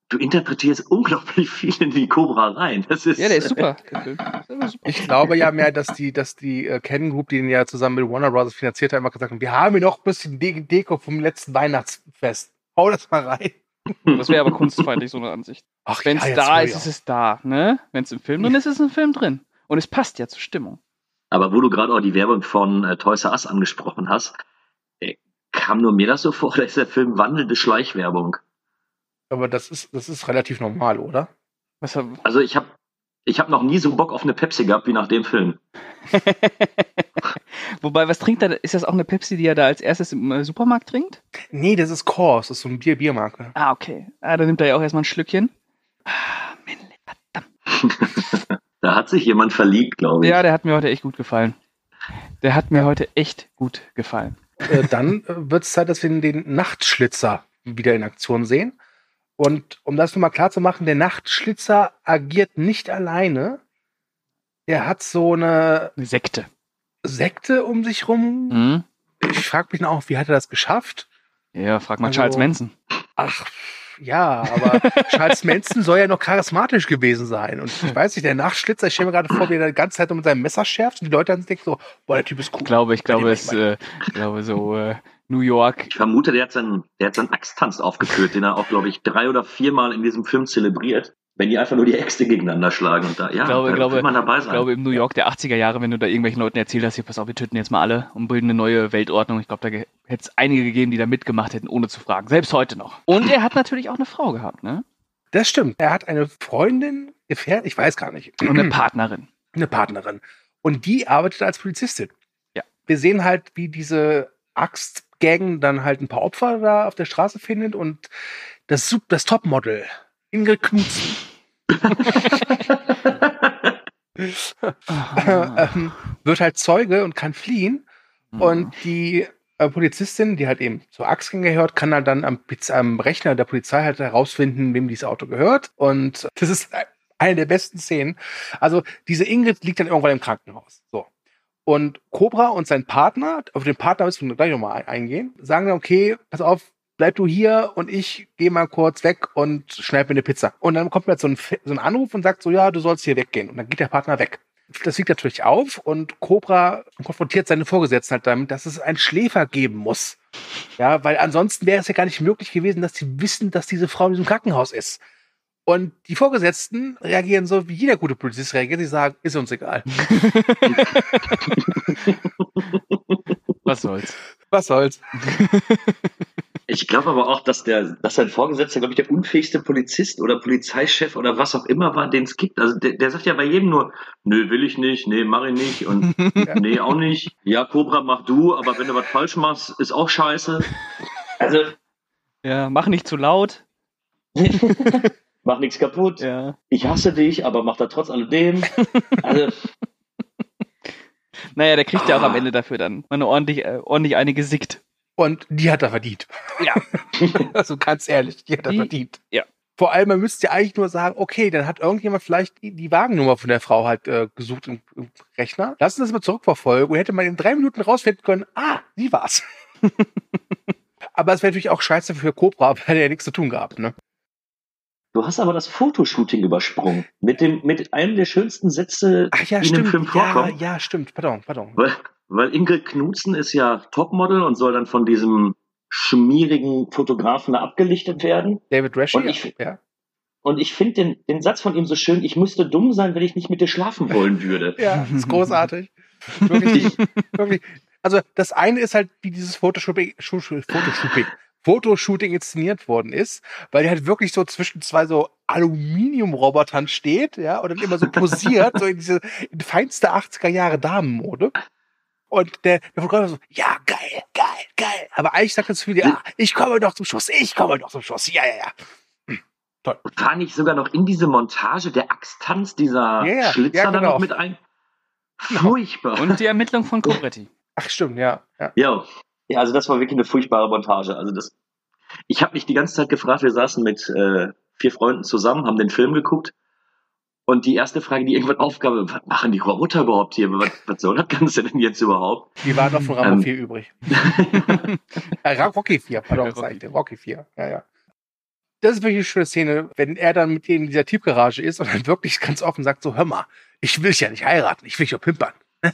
[SPEAKER 5] Du interpretierst unglaublich viel in die Cobra rein. Das ist,
[SPEAKER 2] ja, der ist super. [LAUGHS] Einfach.
[SPEAKER 6] Ich glaube ja mehr, dass die, dass die äh, Canon Group, die den ja zusammen mit Warner Bros. finanziert hat, immer gesagt haben, wir haben hier noch ein bisschen De Deko vom letzten Weihnachtsfest. Hau das mal rein.
[SPEAKER 2] Das wäre aber kunstfeindlich, so eine Ansicht.
[SPEAKER 6] Ach
[SPEAKER 2] Wenn es
[SPEAKER 6] jetzt
[SPEAKER 2] da ist,
[SPEAKER 6] ja.
[SPEAKER 2] ist es da. Ne? Wenn es im Film drin ist, ist es im Film drin. Und es passt ja zur Stimmung.
[SPEAKER 5] Aber wo du gerade auch die Werbung von äh, Toys R Us angesprochen hast, äh, kam nur mir das so [LAUGHS] vor, oder ist der Film wandelnde Schleichwerbung?
[SPEAKER 6] Aber das ist, das ist relativ normal, oder?
[SPEAKER 2] Was, hab-
[SPEAKER 5] Also ich habe ich hab noch nie so Bock auf eine Pepsi gehabt wie nach dem Film. [LAUGHS]
[SPEAKER 2] Wobei, was trinkt er? Ist das auch eine Pepsi, die er da als erstes im äh, Supermarkt trinkt?
[SPEAKER 6] Nee, das ist Kors, das ist so ein Bier Biermarke.
[SPEAKER 2] Ah, okay. Ah, da nimmt er ja auch erstmal ein Schlückchen. [LAUGHS] Ah, verdammt.
[SPEAKER 5] Da hat sich jemand verliebt, glaube ich.
[SPEAKER 2] Ja, der hat mir heute echt gut gefallen. Der hat mir heute echt gut gefallen.
[SPEAKER 6] Äh, dann äh, wird es Zeit, dass wir den Nachtschlitzer wieder in Aktion sehen. Und um das nochmal klar zu machen, der Nachtschlitzer agiert nicht alleine. Er hat so eine
[SPEAKER 2] Eine Sekte.
[SPEAKER 6] Sekte um sich rum.
[SPEAKER 2] Mhm.
[SPEAKER 6] Ich frage mich auch, wie hat er das geschafft?
[SPEAKER 2] Ja, frag mal
[SPEAKER 6] Also-
[SPEAKER 2] Charles Manson.
[SPEAKER 6] Ach, ja, aber [LAUGHS] Charles Manson soll ja noch charismatisch gewesen sein. Und ich weiß nicht, der Nachtschlitzer, ich stelle mir gerade vor, wie er die ganze Zeit nur mit seinem Messer schärft und die Leute dann denken so, boah, der Typ ist cool.
[SPEAKER 2] Ich glaube, ich glaube, es, äh, ich glaube so äh, New York.
[SPEAKER 5] Ich vermute, der hat seinen, der hat seinen Axttanz aufgeführt, den er auch, glaube ich, drei oder viermal in diesem Film zelebriert. Wenn die einfach nur die Äxte gegeneinander schlagen und da, ja,
[SPEAKER 2] Ich glaube,
[SPEAKER 5] da
[SPEAKER 2] glaube,
[SPEAKER 5] man dabei
[SPEAKER 2] Ich
[SPEAKER 5] sein.
[SPEAKER 2] glaube, im New York der 80er Jahre, wenn du da irgendwelchen Leuten erzählt hast, hier, pass auf, wir töten jetzt mal alle und bilden eine neue Weltordnung. Ich glaube, da hätte es einige gegeben, die da mitgemacht hätten, ohne zu fragen. Selbst heute noch. Und er hat natürlich auch eine Frau gehabt, ne?
[SPEAKER 6] Das stimmt. Er hat eine Freundin, Gefährt, ich weiß gar nicht.
[SPEAKER 2] Und eine Partnerin. [CLEARS THROAT]
[SPEAKER 6] eine Partnerin. Und die arbeitet als Polizistin.
[SPEAKER 2] Ja.
[SPEAKER 6] Wir sehen halt, wie diese Axtgang dann halt ein paar Opfer da auf der Straße findet und das, das Topmodel, Ingrid Knutzen, [LAUGHS] ähm, wird halt Zeuge und kann fliehen.
[SPEAKER 2] Mhm.
[SPEAKER 6] Und die äh, Polizistin, die halt eben zur Axtgang gehört, kann halt dann am, am Rechner der Polizei halt herausfinden, wem dieses Auto gehört. Und das ist eine der besten Szenen. Also diese Ingrid liegt dann irgendwann im Krankenhaus. So. Und Cobra und sein Partner, auf den Partner müssen wir gleich nochmal ein- eingehen, sagen dann, okay, pass auf, bleib du hier und ich gehe mal kurz weg und schneid mir eine Pizza. Und dann kommt mir so ein, so ein Anruf und sagt so, ja, du sollst hier weggehen. Und dann geht der Partner weg. Das liegt natürlich auf und Cobra konfrontiert seine Vorgesetzten halt damit, dass es einen Schläfer geben muss. Ja, weil ansonsten wäre es ja gar nicht möglich gewesen, dass sie wissen, dass diese Frau in diesem Krankenhaus ist. Und die Vorgesetzten reagieren so, wie jeder gute Polizist reagiert. Sie sagen, ist uns egal. [LAUGHS]
[SPEAKER 2] Was soll's.
[SPEAKER 6] Was soll's? [LAUGHS]
[SPEAKER 5] Ich glaube aber auch, dass der, dass sein Vorgesetzter, glaube ich, der unfähigste Polizist oder Polizeichef oder was auch immer war, den es gibt. Also der, der sagt ja bei jedem nur, nö, will ich nicht, nee, mach ich nicht und [LAUGHS] nee, auch nicht. Ja, Cobra, mach du, aber wenn du was falsch machst, ist auch scheiße. Also,
[SPEAKER 2] Ja, mach nicht zu laut. [LAUGHS]
[SPEAKER 5] mach nichts kaputt.
[SPEAKER 2] Ja.
[SPEAKER 5] Ich hasse dich, aber mach da trotz alledem. Also, [LAUGHS]
[SPEAKER 2] Naja, der kriegt ja auch am
[SPEAKER 5] Ah.
[SPEAKER 2] Ende dafür dann eine ordentlich, äh, ordentlich eine gesickt.
[SPEAKER 6] Und die hat er verdient.
[SPEAKER 2] Ja. [LAUGHS]
[SPEAKER 6] also ganz ehrlich, die hat er
[SPEAKER 2] Die-
[SPEAKER 6] verdient.
[SPEAKER 2] ja.
[SPEAKER 6] Vor allem, man müsste ja eigentlich nur sagen, okay, dann hat irgendjemand vielleicht die, die Wagennummer von der Frau halt äh, gesucht im, im Rechner. Lassen Sie das mal zurückverfolgen und hätte man in drei Minuten rausfinden können, ah, sie war's. [LAUGHS] Aber es wäre natürlich auch scheiße für Cobra, weil er ja nichts zu tun gehabt, ne?
[SPEAKER 5] du hast aber das Fotoshooting übersprungen. Mit dem, mit einem der schönsten Sätze,
[SPEAKER 6] Ach ja,
[SPEAKER 5] die in dem
[SPEAKER 6] stimmt.
[SPEAKER 5] Film
[SPEAKER 6] Ja,
[SPEAKER 5] vorkommen.
[SPEAKER 6] ja, stimmt. Pardon, pardon.
[SPEAKER 5] Weil, Ingrid Knutzen ist ja Topmodel und soll dann von diesem schmierigen Fotografen abgelichtet werden.
[SPEAKER 6] David Rashi,
[SPEAKER 5] Und ich-
[SPEAKER 6] ja.
[SPEAKER 5] Und ich finde den, den Satz von ihm so schön, ich müsste dumm sein, wenn ich nicht mit dir schlafen wollen würde. [LAUGHS]
[SPEAKER 6] Ja, ist großartig. Wirklich, wirklich. Also das eine ist halt, wie dieses Fotoshooting, Fotoshooting inszeniert worden ist, weil er halt wirklich so zwischen zwei so Aluminiumrobotern steht, ja, und dann immer so posiert, so in diese in feinste 80er Jahre Damenmode. Und der, der Fotograf so, ja, geil, geil, geil. Aber eigentlich sagt er zu viel, ja, ich komme doch zum Schuss, ich komme doch zum Schuss, ja, ja, ja.
[SPEAKER 5] War nicht sogar noch in diese Montage der Axttanz dieser
[SPEAKER 6] Ja, ja,
[SPEAKER 5] Schlitzer
[SPEAKER 6] ja,
[SPEAKER 5] dann
[SPEAKER 6] genau.
[SPEAKER 5] noch mit ein? Furchtbar.
[SPEAKER 2] Und die Ermittlung von Cobretti.
[SPEAKER 6] Ach, stimmt, ja, ja.
[SPEAKER 5] Ja. ja, also das war wirklich eine furchtbare Montage. Also das, ich habe mich die ganze Zeit gefragt, wir saßen mit äh, vier Freunden zusammen, haben den Film geguckt. Und die erste Frage, die irgendwann aufgab, was machen die Roboter überhaupt hier? Was, was soll das Ganze denn jetzt überhaupt?
[SPEAKER 6] Die waren noch von Rambo
[SPEAKER 5] Ähm.
[SPEAKER 6] 4 übrig. [LAUGHS] Äh, Rocky 4, pardon,
[SPEAKER 2] Rocky.
[SPEAKER 6] Rocky. Rocky 4, ja, ja. Das ist wirklich eine schöne Szene, wenn er dann mit denen in dieser Tiefgarage ist und dann wirklich ganz offen sagt so, hör mal, ich will dich ja nicht heiraten, ich will dich ja pimpern. [LAUGHS]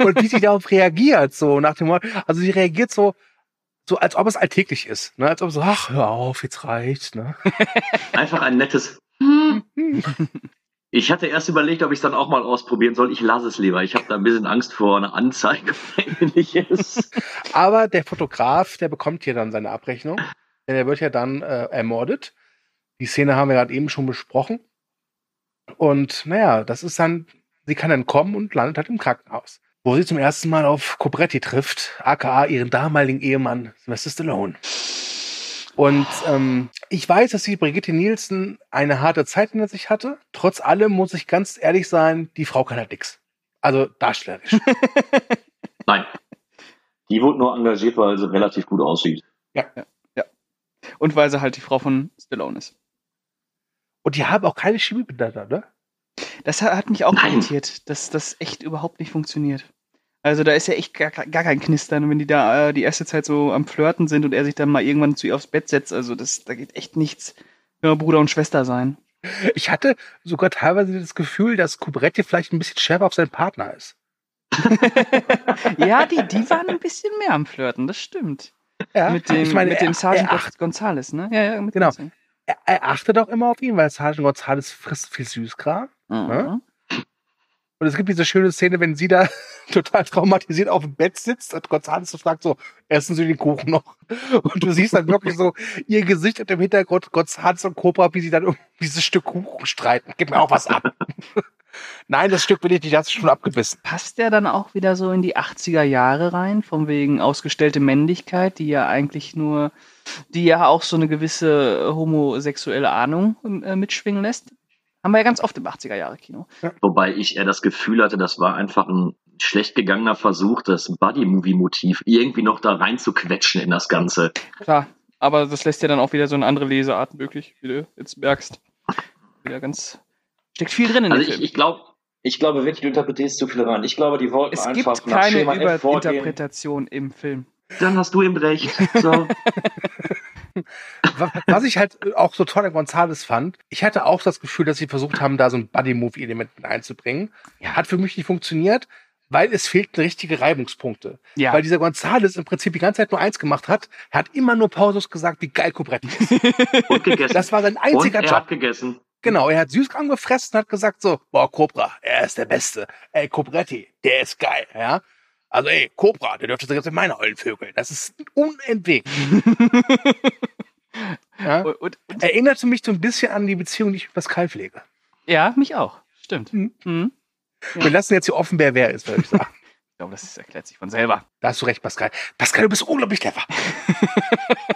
[SPEAKER 6] und wie sie darauf reagiert, so nach dem Motto, also sie reagiert so, so als ob es alltäglich ist, ne? als ob so, ach, hör auf, jetzt reicht's, ne?
[SPEAKER 5] Einfach ein nettes. [LAUGHS] Ich hatte erst überlegt, ob ich es dann auch mal ausprobieren soll. Ich lasse es lieber. Ich habe da ein bisschen Angst vor einer Anzeige [LAUGHS] oder ähnliches.
[SPEAKER 6] Aber der Fotograf, der bekommt hier dann seine Abrechnung. denn er wird ja dann äh, ermordet. Die Szene haben wir gerade eben schon besprochen. Und naja, das ist dann, sie kann dann kommen und landet halt im Krankenhaus, wo sie zum ersten Mal auf Cobretti trifft, aka ihren damaligen Ehemann Sylvester Stallone. Und ähm, ich weiß, dass die Brigitte Nielsen eine harte Zeit hinter sich hatte. Trotz allem muss ich ganz ehrlich sein, die Frau kann halt nix. Also darstellerisch. [LAUGHS]
[SPEAKER 5] Nein. Die wurde nur engagiert, weil sie relativ gut aussieht.
[SPEAKER 2] Und weil sie halt die Frau von Stallone ist.
[SPEAKER 6] Und die haben auch keine Chemie miteinander, ne?
[SPEAKER 2] Das hat, hat mich auch
[SPEAKER 5] Nein.
[SPEAKER 2] irritiert, dass das echt überhaupt nicht funktioniert. Also da ist ja echt gar, gar kein Knistern, wenn die da äh, die erste Zeit so am Flirten sind und er sich dann mal irgendwann zu ihr aufs Bett setzt. Also das, da geht echt nichts. Ja, Bruder und Schwester sein.
[SPEAKER 6] Ich hatte sogar teilweise das Gefühl, dass Cobretti vielleicht ein bisschen schärfer auf seinen Partner ist. [LAUGHS] [LAUGHS]
[SPEAKER 2] Ja, die, die waren ein bisschen mehr am Flirten, das stimmt.
[SPEAKER 6] Ja,
[SPEAKER 2] mit dem,
[SPEAKER 6] ich meine,
[SPEAKER 2] mit
[SPEAKER 6] er,
[SPEAKER 2] dem Sergeant
[SPEAKER 6] er, acht,
[SPEAKER 2] Gonzales, ne? Ja, ja, mit
[SPEAKER 6] Genau. Er, er achtet auch immer auf ihn, weil Sergeant Gonzales frisst viel Süßkram.
[SPEAKER 2] Mhm.
[SPEAKER 6] Und es gibt diese schöne Szene, wenn sie da [LAUGHS] total traumatisiert auf dem Bett sitzt und Gonzales so fragt so, essen Sie den Kuchen noch? [LAUGHS] Und du siehst dann wirklich so ihr Gesicht und im Hintergrund Gonzales und Cobra, wie sie dann um dieses Stück Kuchen streiten. Gib mir auch was ab. [LAUGHS] Nein, das Stück will ich nicht, das ist schon abgebissen.
[SPEAKER 2] Passt der dann auch wieder so in die 80er Jahre rein, von wegen ausgestellte Männlichkeit, die ja eigentlich nur, die ja auch so eine gewisse homosexuelle Ahnung äh, mitschwingen lässt? Haben wir ja ganz oft im 80er Jahre Kino.
[SPEAKER 5] Wobei ich eher das Gefühl hatte, das war einfach ein schlecht gegangener Versuch, das Buddy-Movie-Motiv irgendwie noch da rein zu quetschen in das Ganze.
[SPEAKER 2] Klar, aber das lässt ja dann auch wieder so eine andere Leseart möglich, wie du jetzt merkst. Wieder ganz, steckt viel drin in
[SPEAKER 5] Also
[SPEAKER 2] dem
[SPEAKER 5] ich,
[SPEAKER 2] Film.
[SPEAKER 5] ich glaube, ich glaube wirklich, du interpretierst zu viel rein. Ich glaube, die wollten
[SPEAKER 2] Es
[SPEAKER 5] einfach
[SPEAKER 2] gibt
[SPEAKER 5] nach
[SPEAKER 2] keine
[SPEAKER 5] Schema F vorgehen.
[SPEAKER 2] Überinterpretation im Film.
[SPEAKER 5] Dann hast du ihm recht. So. [LAUGHS]
[SPEAKER 6] Wa- Was ich halt auch so toll an Gonzales fand, ich hatte auch das Gefühl, dass sie versucht haben, da so ein Buddy-Movie-Element mit einzubringen. Hat für mich nicht funktioniert, weil es fehlten richtige Reibungspunkte.
[SPEAKER 2] Ja.
[SPEAKER 6] Weil dieser Gonzales im Prinzip die ganze Zeit nur eins gemacht hat. Er hat immer nur pausos gesagt, wie geil Cobretti ist. [LAUGHS]
[SPEAKER 5] Und gegessen.
[SPEAKER 6] Das war sein
[SPEAKER 5] Und
[SPEAKER 6] einziger
[SPEAKER 5] er
[SPEAKER 6] Job.
[SPEAKER 5] hat gegessen.
[SPEAKER 6] Genau, er hat Süßkram gefressen und hat gesagt so, boah, Cobra, er ist der Beste. Ey, Cobretti, der ist geil, ja. Also ey, Cobra, der dürfte jetzt in meine Eulen vögeln. Das ist unentwegt. [LAUGHS] ja?
[SPEAKER 2] Und, und, und,
[SPEAKER 6] Erinnerte mich so ein bisschen an die Beziehung, die ich mit Pascal pflege.
[SPEAKER 2] ja, mich auch. Stimmt.
[SPEAKER 6] Mhm.
[SPEAKER 2] Mhm. Ja.
[SPEAKER 6] Wir lassen jetzt hier offen, wer wer ist, würde ich sagen. [LAUGHS]
[SPEAKER 2] Ich glaube, das erklärt sich von selber.
[SPEAKER 6] da hast du recht, Pascal. Pascal, du bist unglaublich clever. [LAUGHS]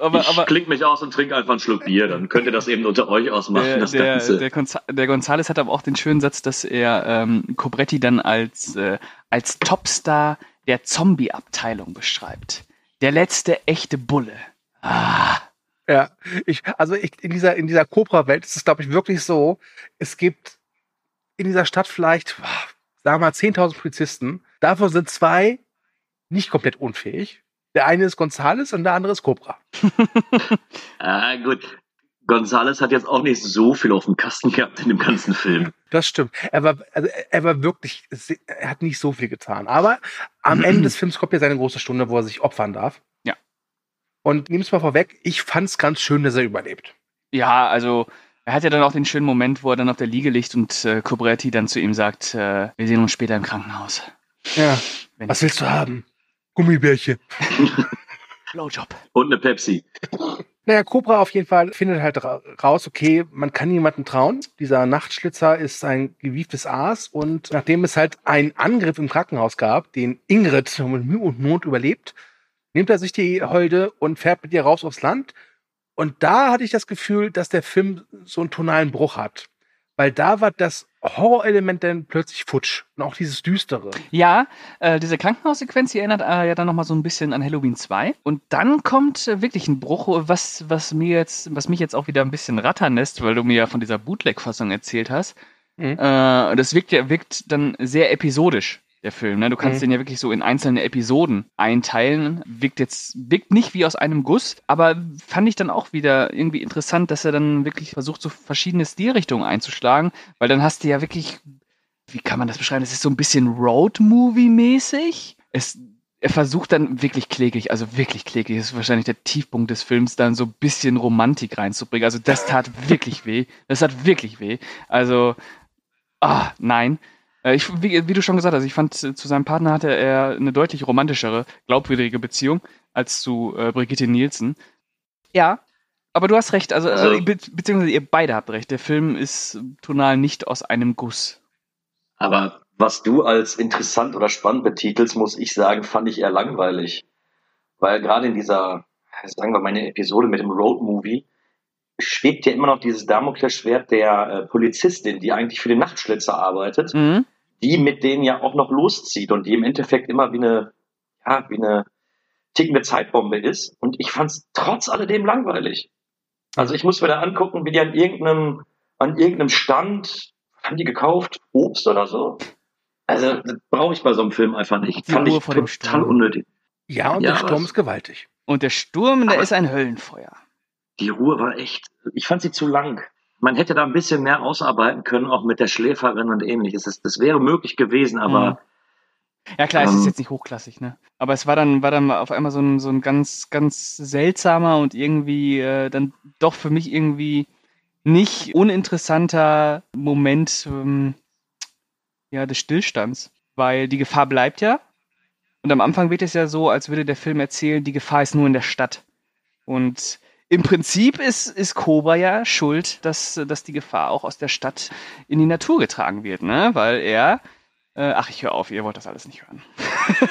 [SPEAKER 2] Aber,
[SPEAKER 5] ich
[SPEAKER 2] aber
[SPEAKER 5] kling mich aus und trinke einfach einen Schluck Bier. Dann könnt ihr das eben unter euch ausmachen,
[SPEAKER 2] der,
[SPEAKER 5] das
[SPEAKER 2] der,
[SPEAKER 5] Ganze.
[SPEAKER 2] der, Gonza der Gonzales hat aber auch den schönen Satz, dass er ähm, Cobretti dann als, äh, als Topstar der Zombie-Abteilung beschreibt. Der letzte echte Bulle. Ah.
[SPEAKER 6] Ja, ich, also ich, in dieser, in dieser Cobra-Welt ist es, glaube ich, wirklich so, es gibt in dieser Stadt vielleicht, sagen wir mal, 10.000 Polizisten. Davon sind zwei nicht komplett unfähig. Der eine ist Gonzales und der andere ist Cobra. [LAUGHS]
[SPEAKER 5] Ah, gut. Gonzales hat jetzt auch nicht so viel auf dem Kasten gehabt in dem ganzen Film.
[SPEAKER 6] Das stimmt. Er war, also er war wirklich, er hat nicht so viel getan. Aber am [CLEARS THROAT] Ende des Films kommt ja seine große Stunde, wo er sich opfern darf.
[SPEAKER 2] Ja.
[SPEAKER 6] Und nimm's mal vorweg, ich fand's ganz schön, dass er überlebt.
[SPEAKER 2] Ja, also er hat ja dann auch den schönen Moment, wo er dann auf der Liege liegt und äh, Cobretti dann zu ihm sagt, äh, wir sehen uns später im Krankenhaus.
[SPEAKER 6] Ja.
[SPEAKER 2] Wenn
[SPEAKER 6] Was willst du haben? Gummibärchen. [LAUGHS]
[SPEAKER 2] Blowjob.
[SPEAKER 5] Und eine Pepsi.
[SPEAKER 6] Naja, Cobra auf jeden Fall findet halt ra raus, okay, man kann jemandem trauen. Dieser Nachtschlitzer ist ein gewieftes Aas und nachdem es halt einen Angriff im Krankenhaus gab, den Ingrid mit Mühe und Not überlebt, nimmt er sich die Holde und fährt mit ihr raus aufs Land. Und da hatte ich das Gefühl, dass der Film so einen tonalen Bruch hat. Weil da war das Horrorelement dann plötzlich futsch. Und auch dieses Düstere.
[SPEAKER 2] Ja, äh, diese Krankenhaussequenz, die erinnert äh, ja dann nochmal so ein bisschen an Halloween 2. Und dann kommt äh, wirklich ein Bruch, was, was mir jetzt, was mich jetzt auch wieder ein bisschen rattern lässt, weil du mir ja von dieser Bootleg-Fassung erzählt hast.
[SPEAKER 6] Mhm.
[SPEAKER 2] Äh, das wirkt ja, wirkt dann sehr episodisch, der Film. Ne? Du kannst
[SPEAKER 6] Mhm.
[SPEAKER 2] den ja wirklich so in einzelne Episoden einteilen. Wirkt jetzt, wirkt nicht wie aus einem Guss, aber fand ich dann auch wieder irgendwie interessant, dass er dann wirklich versucht, so verschiedene Stilrichtungen einzuschlagen, weil dann hast du ja wirklich wie kann man das beschreiben? Es ist so ein bisschen Road-Movie-mäßig. Es, er versucht dann wirklich kläglich, also wirklich kläglich, das ist wahrscheinlich der Tiefpunkt des Films, dann so ein bisschen Romantik reinzubringen. Also das tat wirklich weh. Das hat wirklich weh. Also, ah, nein. Äh, ich, wie, wie, du schon gesagt hast, ich fand, zu seinem Partner hatte er eine deutlich romantischere, glaubwürdige Beziehung als zu äh, Brigitte Nielsen. Ja, aber du hast recht, also, also äh, be beziehungsweise ihr beide habt recht, der Film ist tonal nicht aus einem Guss.
[SPEAKER 5] Aber was du als interessant oder spannend betitelst, muss ich sagen, fand ich eher langweilig. Weil gerade in dieser, sagen wir mal, eine Episode mit dem Road Movie, schwebt ja immer noch dieses Damoklesschwert der äh, Polizistin, die eigentlich für den Nachtschlitzer arbeitet, mhm. die mit denen ja auch noch loszieht und die im Endeffekt immer wie eine, ja, wie eine tickende Zeitbombe ist. Und ich fand es trotz alledem langweilig. Also ich muss mir da angucken, wie die an irgendeinem, an irgendeinem Stand, haben die gekauft? Obst oder so? Also, das brauche ich bei so einem Film einfach nicht.
[SPEAKER 2] Die Fand Ruhe ich vor total
[SPEAKER 6] unnötig. Ja, und ja, der Sturm ist gewaltig.
[SPEAKER 2] Und der Sturm, der ist ein Höllenfeuer.
[SPEAKER 5] Die Ruhe war echt, ich fand sie zu lang. Man hätte da ein bisschen mehr ausarbeiten können, auch mit der Schläferin und ähnliches. Das, das wäre möglich gewesen, aber. Mhm.
[SPEAKER 2] Ja klar, es ist ähm, jetzt nicht hochklassig, ne? Aber es war dann, war dann auf einmal so ein, so ein ganz, ganz seltsamer und irgendwie äh, dann doch für mich irgendwie nicht uninteressanter Moment ähm, ja, des Stillstands. Weil die Gefahr bleibt ja. Und am Anfang wird es ja so, als würde der Film erzählen, die Gefahr ist nur in der Stadt. Und im Prinzip ist, ist Cobra ja schuld, dass, dass die Gefahr auch aus der Stadt in die Natur getragen wird, ne? Weil er. Äh, ach, ich höre auf, ihr wollt das alles nicht hören.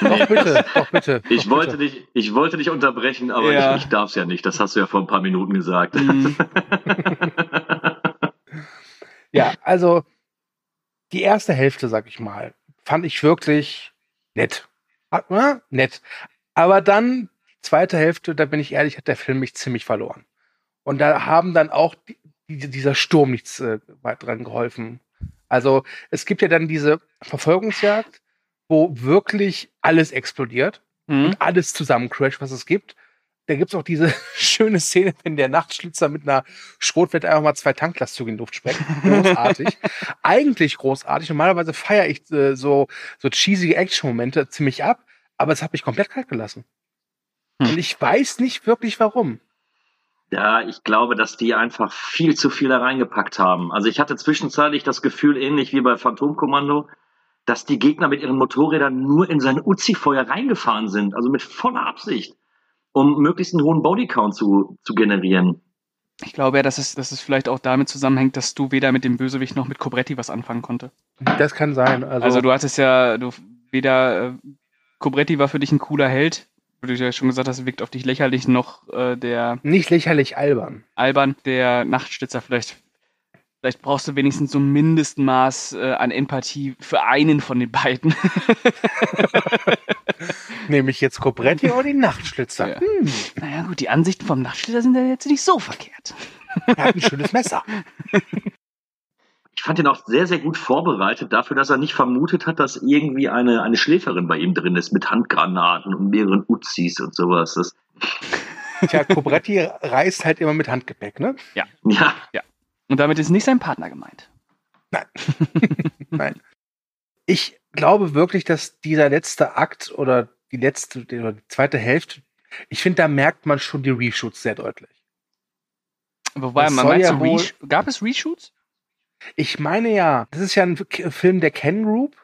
[SPEAKER 2] [LAUGHS]
[SPEAKER 6] doch, bitte, doch, bitte.
[SPEAKER 5] Ich, doch, wollte, bitte. Dich, ich wollte dich unterbrechen, aber ja. ich, ich darf es ja nicht. Das hast du ja vor ein paar Minuten gesagt. Mhm. [LAUGHS]
[SPEAKER 6] ja, also die erste Hälfte, sag ich mal, fand ich wirklich nett. Ah, nett. Aber dann zweite Hälfte, da bin ich ehrlich, hat der Film mich ziemlich verloren. Und da haben dann auch die, dieser Sturm nichts äh, dran geholfen. Also es gibt ja dann diese Verfolgungsjagd, wo wirklich alles explodiert mhm. und alles zusammencrasht, was es gibt. Da gibt's auch diese [LAUGHS] schöne Szene, wenn der Nachtschlitzer mit einer Schrotwette einfach mal zwei Tanklastzüge in die Luft sprengt. [LAUGHS] Großartig. Eigentlich großartig. Normalerweise feiere ich äh, so, so cheesy Action-Momente ziemlich ab, aber es hat mich komplett kalt gelassen. Hm. Und ich weiß nicht wirklich warum.
[SPEAKER 5] Ja, ich glaube, dass die einfach viel zu viel da reingepackt haben. Also ich hatte zwischenzeitlich das Gefühl, ähnlich wie bei Phantomkommando, dass die Gegner mit ihren Motorrädern nur in sein Uzi-Feuer reingefahren sind, also mit voller Absicht, um möglichst einen hohen Bodycount zu, zu generieren.
[SPEAKER 2] Ich glaube ja, dass es, dass es vielleicht auch damit zusammenhängt, dass du weder mit dem Bösewicht noch mit Cobretti was anfangen konnte.
[SPEAKER 6] Das kann sein.
[SPEAKER 2] Also, also du hattest ja, du weder äh, Cobretti war für dich ein cooler Held, wie du ja schon gesagt hast, wirkt auf dich lächerlich noch äh, der.
[SPEAKER 6] Nicht lächerlich, albern.
[SPEAKER 2] Albern, der Nachtstützer vielleicht. Vielleicht brauchst du wenigstens so ein Mindestmaß äh, an Empathie für einen von den beiden. [LAUGHS]
[SPEAKER 6] Nämlich jetzt Cobretti oder die Nachtschlitzer. Ja. Hm.
[SPEAKER 2] Naja, gut, die Ansichten vom Nachtschlitzer sind ja jetzt nicht so verkehrt.
[SPEAKER 6] Er hat ein schönes Messer. [LAUGHS]
[SPEAKER 5] ich fand ihn auch sehr, sehr gut vorbereitet dafür, dass er nicht vermutet hat, dass irgendwie eine, eine Schläferin bei ihm drin ist mit Handgranaten und mehreren Uzis und sowas. Das
[SPEAKER 6] Tja, Cobretti reist halt immer mit Handgepäck, ne?
[SPEAKER 2] Ja. Ja. ja. Und damit ist nicht sein Partner gemeint.
[SPEAKER 6] Nein. [LAUGHS] Nein. Ich glaube wirklich, dass dieser letzte Akt oder die letzte oder die zweite Hälfte, ich finde, da merkt man schon die Reshoots sehr deutlich.
[SPEAKER 2] Wobei, man meint ja so, gab es Reshoots?
[SPEAKER 6] Ich meine ja, das ist ja ein Film der Ken Group,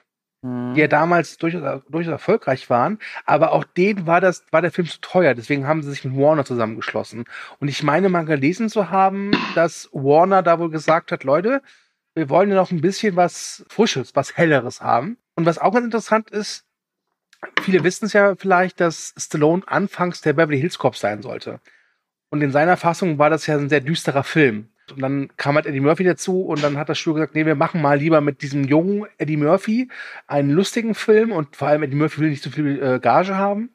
[SPEAKER 6] mhm. die ja damals durchaus, durchaus erfolgreich waren, aber auch denen war das, war der Film zu teuer, deswegen haben sie sich mit Warner zusammengeschlossen. Und ich meine mal gelesen zu haben, dass Warner da wohl gesagt hat, Leute, wir wollen ja noch ein bisschen was Frisches, was Helleres haben. Und was auch ganz interessant ist, viele wissen es ja vielleicht, dass Stallone anfangs der Beverly Hills Cop sein sollte. Und in seiner Fassung war das ja ein sehr düsterer Film. Und dann kam halt Eddie Murphy dazu und dann hat das Studio gesagt, nee, wir machen mal lieber mit diesem jungen Eddie Murphy einen lustigen Film und vor allem Eddie Murphy will nicht so viel äh, Gage haben.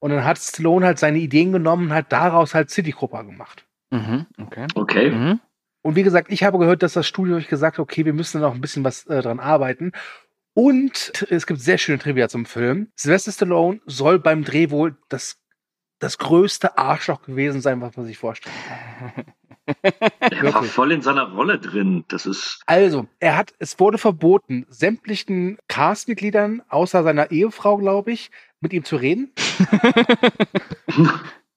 [SPEAKER 6] Und dann hat Stallone halt seine Ideen genommen und hat daraus halt City Cobra gemacht.
[SPEAKER 2] Mhm, okay.
[SPEAKER 5] Okay. Mhm.
[SPEAKER 6] Und wie gesagt, ich habe gehört, dass das Studio euch gesagt hat, okay, wir müssen noch ein bisschen was äh, dran arbeiten. Und es gibt sehr schöne Trivia zum Film. Sylvester Stallone soll beim Dreh wohl das, das größte Arschloch gewesen sein, was man sich vorstellt. [LAUGHS] [LAUGHS]
[SPEAKER 5] Er war voll in seiner Rolle drin. Das ist.
[SPEAKER 6] Also, er hat, es wurde verboten, sämtlichen Castmitgliedern, außer seiner Ehefrau, glaube ich, mit ihm zu reden. [LAUGHS]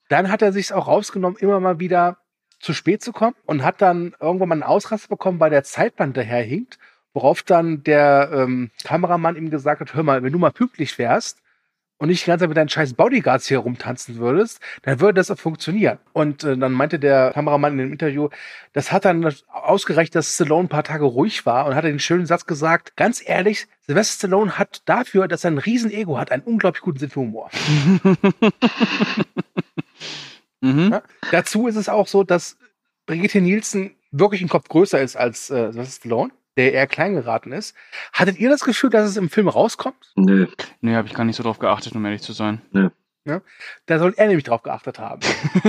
[SPEAKER 6] dann hat er sich auch rausgenommen, immer mal wieder zu spät zu kommen und hat dann irgendwann mal einen Ausraster bekommen, weil der Zeitplan daherhinkt Worauf dann der ähm, Kameramann ihm gesagt hat, hör mal, wenn du mal pünktlich wärst und nicht die ganze Zeit mit deinen scheiß Bodyguards hier rumtanzen würdest, dann würde das auch funktionieren. Und äh, dann meinte der Kameramann in dem Interview, das hat dann ausgereicht, dass Stallone ein paar Tage ruhig war und hat den schönen Satz gesagt, ganz ehrlich, Sylvester Stallone hat dafür, dass er ein riesen Ego hat, einen unglaublich guten Sinn für Humor. [LAUGHS]
[SPEAKER 2] Mhm.
[SPEAKER 6] Ja? Dazu ist es auch so, dass Brigitte Nielsen wirklich ein Kopf größer ist als äh, Sylvester Stallone, der eher klein geraten ist. Hattet ihr das Gefühl, dass es im Film rauskommt?
[SPEAKER 5] Nö.
[SPEAKER 2] Nee, habe ich gar nicht so drauf geachtet, um ehrlich zu sein.
[SPEAKER 6] Da soll er nämlich drauf geachtet haben.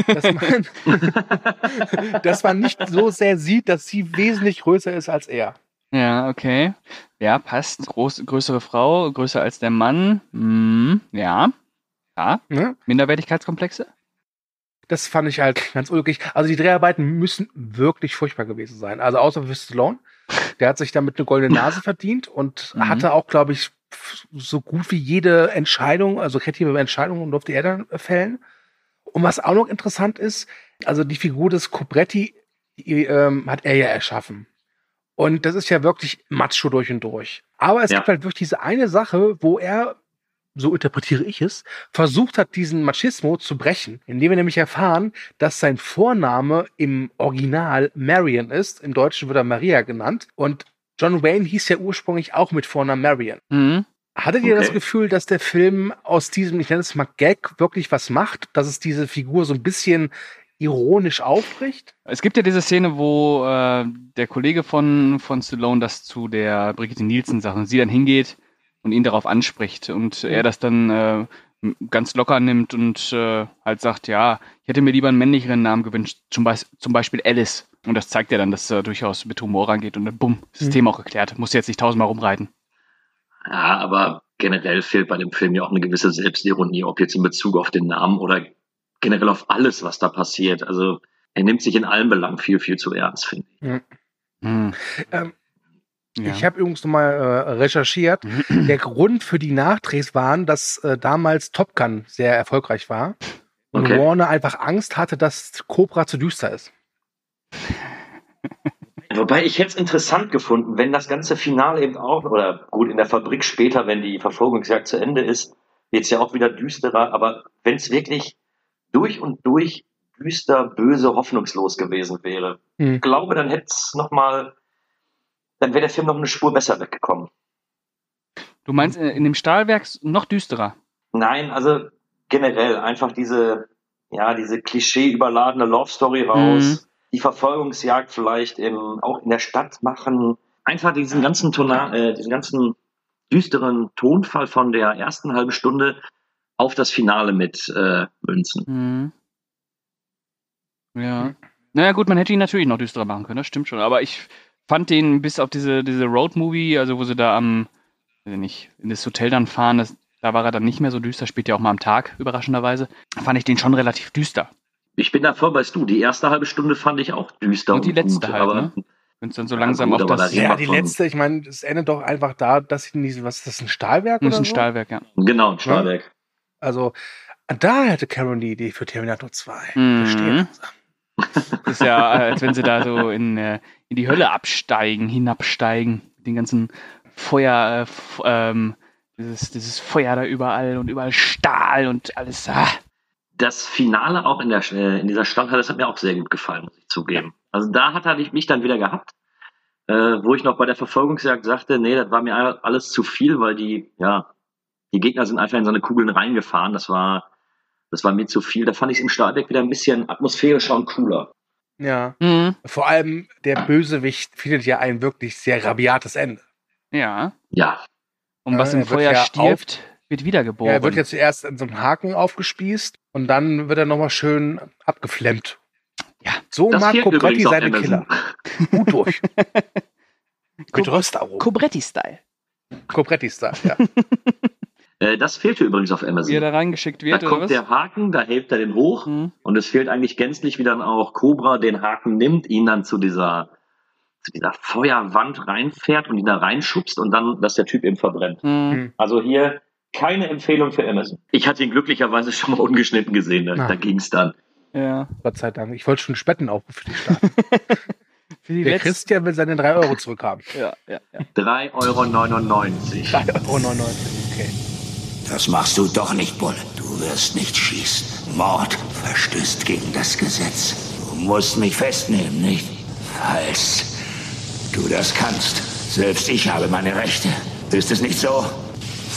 [SPEAKER 6] dass, man, [LAUGHS] dass man nicht so sehr sieht, dass sie wesentlich größer ist als er.
[SPEAKER 2] Ja, okay. Ja, passt. Groß, größere Frau, größer als der Mann. Hm, ja. Ja.
[SPEAKER 6] Ne?
[SPEAKER 2] Minderwertigkeitskomplexe?
[SPEAKER 6] Das fand ich halt ganz ulkig. Also die Dreharbeiten müssen wirklich furchtbar gewesen sein. Also außer für Stallone. Der hat sich damit eine goldene Nase [LAUGHS] verdient und
[SPEAKER 2] Mhm.
[SPEAKER 6] hatte auch, glaube ich, so gut wie jede Entscheidung, also kreative Entscheidungen durfte er dann fällen. Und was auch noch interessant ist, also die Figur des Cobretti die, ähm, hat er ja erschaffen. Und das ist ja wirklich Macho durch und durch. Aber es
[SPEAKER 5] Ja.
[SPEAKER 6] gibt halt wirklich diese eine Sache, wo er, so interpretiere ich es, versucht hat, diesen Machismo zu brechen, indem wir nämlich erfahren, dass sein Vorname im Original Marion ist. Im Deutschen wird er Maria genannt. Und John Wayne hieß ja ursprünglich auch mit Vornamen Marion.
[SPEAKER 2] Mhm.
[SPEAKER 6] Hattet ihr das. Gefühl, dass der Film aus diesem, ich nenne es mal Gag, wirklich was macht? Dass es diese Figur so ein bisschen ironisch aufbricht?
[SPEAKER 2] Es gibt ja diese Szene, wo äh, der Kollege von, von Stallone das zu der Brigitte Nielsen sagt und sie dann hingeht und ihn darauf anspricht und er das dann äh, ganz locker nimmt und äh, halt sagt, ja, ich hätte mir lieber einen männlicheren Namen gewünscht, zum, Beis zum Beispiel Alice. Und das zeigt ja dann, dass er durchaus mit Humor rangeht und dann bumm, ist das
[SPEAKER 6] Mhm.
[SPEAKER 2] Thema auch geklärt. Muss jetzt nicht tausendmal rumreiten.
[SPEAKER 5] Ja, aber generell fehlt bei dem Film ja auch eine gewisse Selbstironie, ob jetzt in Bezug auf den Namen oder generell auf alles, was da passiert. Also er nimmt sich in allen Belangen viel, viel zu ernst, finde ich.
[SPEAKER 2] Hm.
[SPEAKER 6] Ähm,
[SPEAKER 2] Ja.
[SPEAKER 6] Ich habe übrigens nochmal äh, recherchiert. Der Grund für die Nachdrehs waren, dass äh, damals Top Gun sehr erfolgreich war und
[SPEAKER 5] Okay.
[SPEAKER 6] Warner einfach Angst hatte, dass Cobra zu düster ist.
[SPEAKER 5] Wobei ich hätte es interessant gefunden, wenn das ganze Finale eben auch, oder gut, in der Fabrik später, wenn die Verfolgungsjagd zu Ende ist, wird es ja auch wieder düsterer, aber wenn es wirklich durch und durch düster, böse, hoffnungslos gewesen wäre,
[SPEAKER 6] Hm.
[SPEAKER 5] ich glaube, dann hätte es nochmal, dann wäre der Film noch eine Spur besser weggekommen.
[SPEAKER 2] Du meinst äh, in dem Stahlwerk noch düsterer?
[SPEAKER 5] Nein, also generell einfach diese, ja, diese klischee-überladene Love Story raus,
[SPEAKER 2] Mhm.
[SPEAKER 5] die Verfolgungsjagd vielleicht im, auch in der Stadt machen, einfach diesen ganzen Tona äh, diesen ganzen düsteren Tonfall von der ersten halben Stunde auf das Finale mit äh, münzen.
[SPEAKER 2] Mhm. Ja. Naja, gut, man hätte ihn natürlich noch düsterer machen können, das stimmt schon. Aber ich fand den bis auf diese, diese Road-Movie, also wo sie da am, weiß ich nicht, in das Hotel dann fahren, das, da war er dann nicht mehr so düster, spielt ja auch mal am Tag, überraschenderweise, fand ich den schon relativ düster.
[SPEAKER 5] Ich bin da voll bei du. Die erste halbe Stunde fand ich auch düster
[SPEAKER 2] Und die letzte
[SPEAKER 5] gut, aber
[SPEAKER 2] ne? Wenn es dann so
[SPEAKER 5] Ja,
[SPEAKER 2] langsam
[SPEAKER 5] gut,
[SPEAKER 2] auf das...
[SPEAKER 6] Ja, die letzte, ich meine, es endet doch einfach da, dass sie in diesem, was ist das, ein Stahlwerk
[SPEAKER 2] Das ist ein
[SPEAKER 6] so?
[SPEAKER 2] Stahlwerk, ja.
[SPEAKER 5] genau, ein Stahlwerk.
[SPEAKER 6] Also, da hätte Cameron die Idee für Terminator 2.
[SPEAKER 2] Mhm.
[SPEAKER 6] Verstehe.
[SPEAKER 2] Ist ja, äh, als wenn sie da so in, äh, in die Hölle absteigen, hinabsteigen, mit den ganzen Feuer, äh, ähm, dieses, dieses Feuer da überall und überall Stahl und alles. Ah.
[SPEAKER 5] das Finale auch in, der, in dieser Stadthalle, das hat mir auch sehr gut gefallen, muss ich zugeben. Also da hat er mich dann wieder gehabt, äh, wo ich noch bei der Verfolgungsjagd sagte, nee, das war mir alles zu viel, weil die, ja, die Gegner sind einfach in so eine Kugeln reingefahren. Das war, das war mir zu viel. Da fand ich es im Stahlwerk wieder ein bisschen atmosphärischer und cooler.
[SPEAKER 6] Ja.
[SPEAKER 2] Mhm.
[SPEAKER 6] Vor allem der Bösewicht findet ja ein wirklich sehr rabiates Ende.
[SPEAKER 2] Ja.
[SPEAKER 5] Ja,
[SPEAKER 2] Und was
[SPEAKER 6] Ja,
[SPEAKER 2] im
[SPEAKER 6] er
[SPEAKER 2] Feuer
[SPEAKER 6] ja
[SPEAKER 2] stirbt, wird wiedergeboren.
[SPEAKER 6] Ja, er wird ja zuerst in so einem Haken aufgespießt und dann wird er nochmal schön abgeflemmt.
[SPEAKER 2] Ja,
[SPEAKER 6] So
[SPEAKER 5] das
[SPEAKER 6] mag Cobretti
[SPEAKER 5] auf
[SPEAKER 6] seine. Killer. [LAUGHS] Gut durch. [LAUGHS] Mit Röstaromen.
[SPEAKER 2] Cobretti-Style.
[SPEAKER 6] Cobretti-Style, ja. [LAUGHS]
[SPEAKER 5] Äh, das fehlte übrigens auf
[SPEAKER 2] Wie er
[SPEAKER 5] Amazon.
[SPEAKER 2] da reingeschickt
[SPEAKER 5] Da
[SPEAKER 2] wird, oder
[SPEAKER 5] kommt
[SPEAKER 2] was?
[SPEAKER 5] der Haken, da hält er den hoch
[SPEAKER 2] Mhm.
[SPEAKER 5] und es fehlt eigentlich gänzlich, wie dann auch Cobra den Haken nimmt, ihn dann zu dieser, zu dieser Feuerwand reinfährt und ihn da reinschubst und dann, dass der Typ eben verbrennt.
[SPEAKER 2] Mhm.
[SPEAKER 5] Also hier keine Empfehlung für Amazon. Ich hatte ihn glücklicherweise schon mal ungeschnitten gesehen, da,
[SPEAKER 6] Ah.
[SPEAKER 5] da ging es dann.
[SPEAKER 2] Ja.
[SPEAKER 6] Gott sei Dank. Ich wollte schon Spetten auch für die starten. [LAUGHS]
[SPEAKER 2] Für die
[SPEAKER 6] Der
[SPEAKER 2] letzten.
[SPEAKER 6] Christian will seine 3 Euro zurückhaben.
[SPEAKER 2] Ja, ja, ja.
[SPEAKER 5] 3,99 Euro.
[SPEAKER 6] 3,99 Euro, okay.
[SPEAKER 10] Das machst du doch nicht, Bull. Du wirst nicht schießen. Mord verstößt gegen das Gesetz. Du musst mich festnehmen, nicht? Falls du das kannst. Selbst ich habe meine Rechte. Ist es nicht so?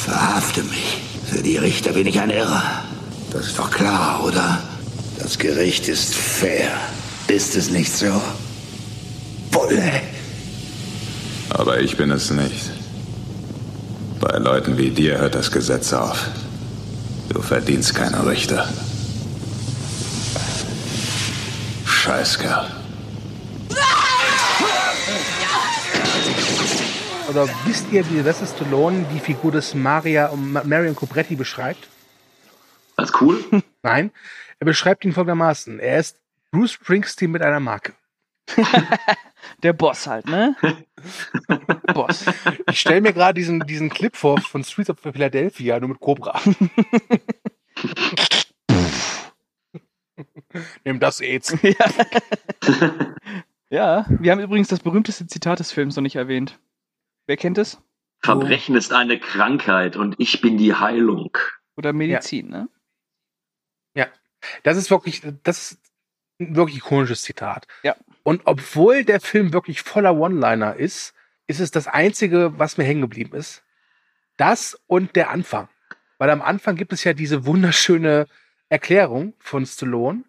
[SPEAKER 10] Verhafte mich. Für die Richter bin ich ein Irrer. Das ist doch klar, oder? Das Gericht ist fair. Ist es nicht so? Bulle.
[SPEAKER 7] Aber ich bin es nicht. Bei Leuten wie dir hört das Gesetz auf. Du verdienst keine Richter. Scheißkerl.
[SPEAKER 6] Oder wisst ihr, wie Sylvester Stallone die Figur des Maria, Marion Cobretti beschreibt?
[SPEAKER 5] Das ist cool. [LAUGHS]
[SPEAKER 6] Nein, er beschreibt ihn folgendermaßen. Er ist Bruce Springsteen mit einer Marke. [LAUGHS]
[SPEAKER 2] Der Boss halt, ne? [LAUGHS] Boss.
[SPEAKER 6] Ich stelle mir gerade diesen, diesen Clip vor von Streets of Philadelphia, nur mit Cobra. [LAUGHS] Nimm das AIDS. [LAUGHS]
[SPEAKER 2] Ja, wir haben übrigens das berühmteste Zitat des Films noch nicht erwähnt. Wer kennt es?
[SPEAKER 5] Verbrechen ist eine Krankheit und ich bin die Heilung.
[SPEAKER 2] Oder Medizin, ne?
[SPEAKER 6] Ja, das ist wirklich, das wirklich ikonisches Zitat.
[SPEAKER 2] Ja.
[SPEAKER 6] Und obwohl der Film wirklich voller One-Liner ist, ist es das einzige, was mir hängen geblieben ist. Das und der Anfang. Weil am Anfang gibt es ja diese wunderschöne Erklärung von Stallone,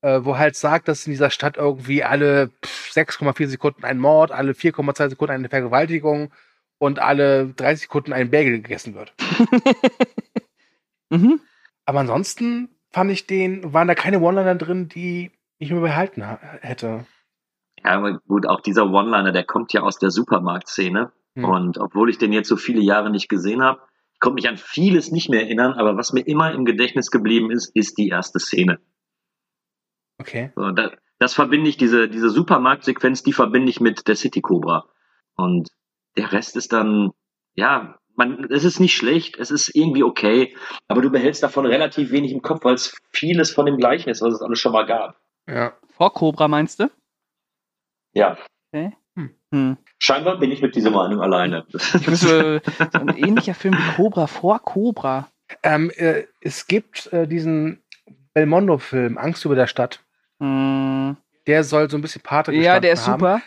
[SPEAKER 6] äh, wo halt sagt, dass in dieser Stadt irgendwie alle pff, 6,4 Sekunden ein Mord, alle 4,2 Sekunden eine Vergewaltigung und alle 30 Sekunden ein Bagel gegessen wird. [LAUGHS]
[SPEAKER 2] Mhm.
[SPEAKER 6] Aber ansonsten fand ich den, waren da keine One-Liner drin, die ich mir behalten ha- hätte.
[SPEAKER 5] Ja, aber gut, auch dieser One-Liner, der kommt ja aus der Supermarktszene.
[SPEAKER 6] Hm.
[SPEAKER 5] Und obwohl ich den jetzt so viele Jahre nicht gesehen habe, ich konnte mich an vieles nicht mehr erinnern, aber was mir immer im Gedächtnis geblieben ist, ist die erste Szene.
[SPEAKER 6] Okay.
[SPEAKER 5] So, da, das verbinde ich, diese, diese Supermarktsequenz, die verbinde ich mit der City Cobra. Und der Rest ist dann, ja, man, es ist nicht schlecht, es ist irgendwie okay, aber du behältst davon relativ wenig im Kopf, weil es vieles von dem gleichen ist, was es alles schon mal gab.
[SPEAKER 6] Ja.
[SPEAKER 2] Vor Cobra meinst du?
[SPEAKER 5] Ja,
[SPEAKER 2] Hm.
[SPEAKER 5] scheinbar bin ich mit dieser Meinung alleine. [LAUGHS]
[SPEAKER 2] Ich wüsste, so ein ähnlicher Film wie Cobra vor Cobra.
[SPEAKER 6] Ähm, äh, es gibt äh, diesen Belmondo-Film, Angst über der Stadt.
[SPEAKER 2] Hm.
[SPEAKER 6] Der soll so ein bisschen Pate
[SPEAKER 2] Ja, der ist
[SPEAKER 6] haben.
[SPEAKER 2] super.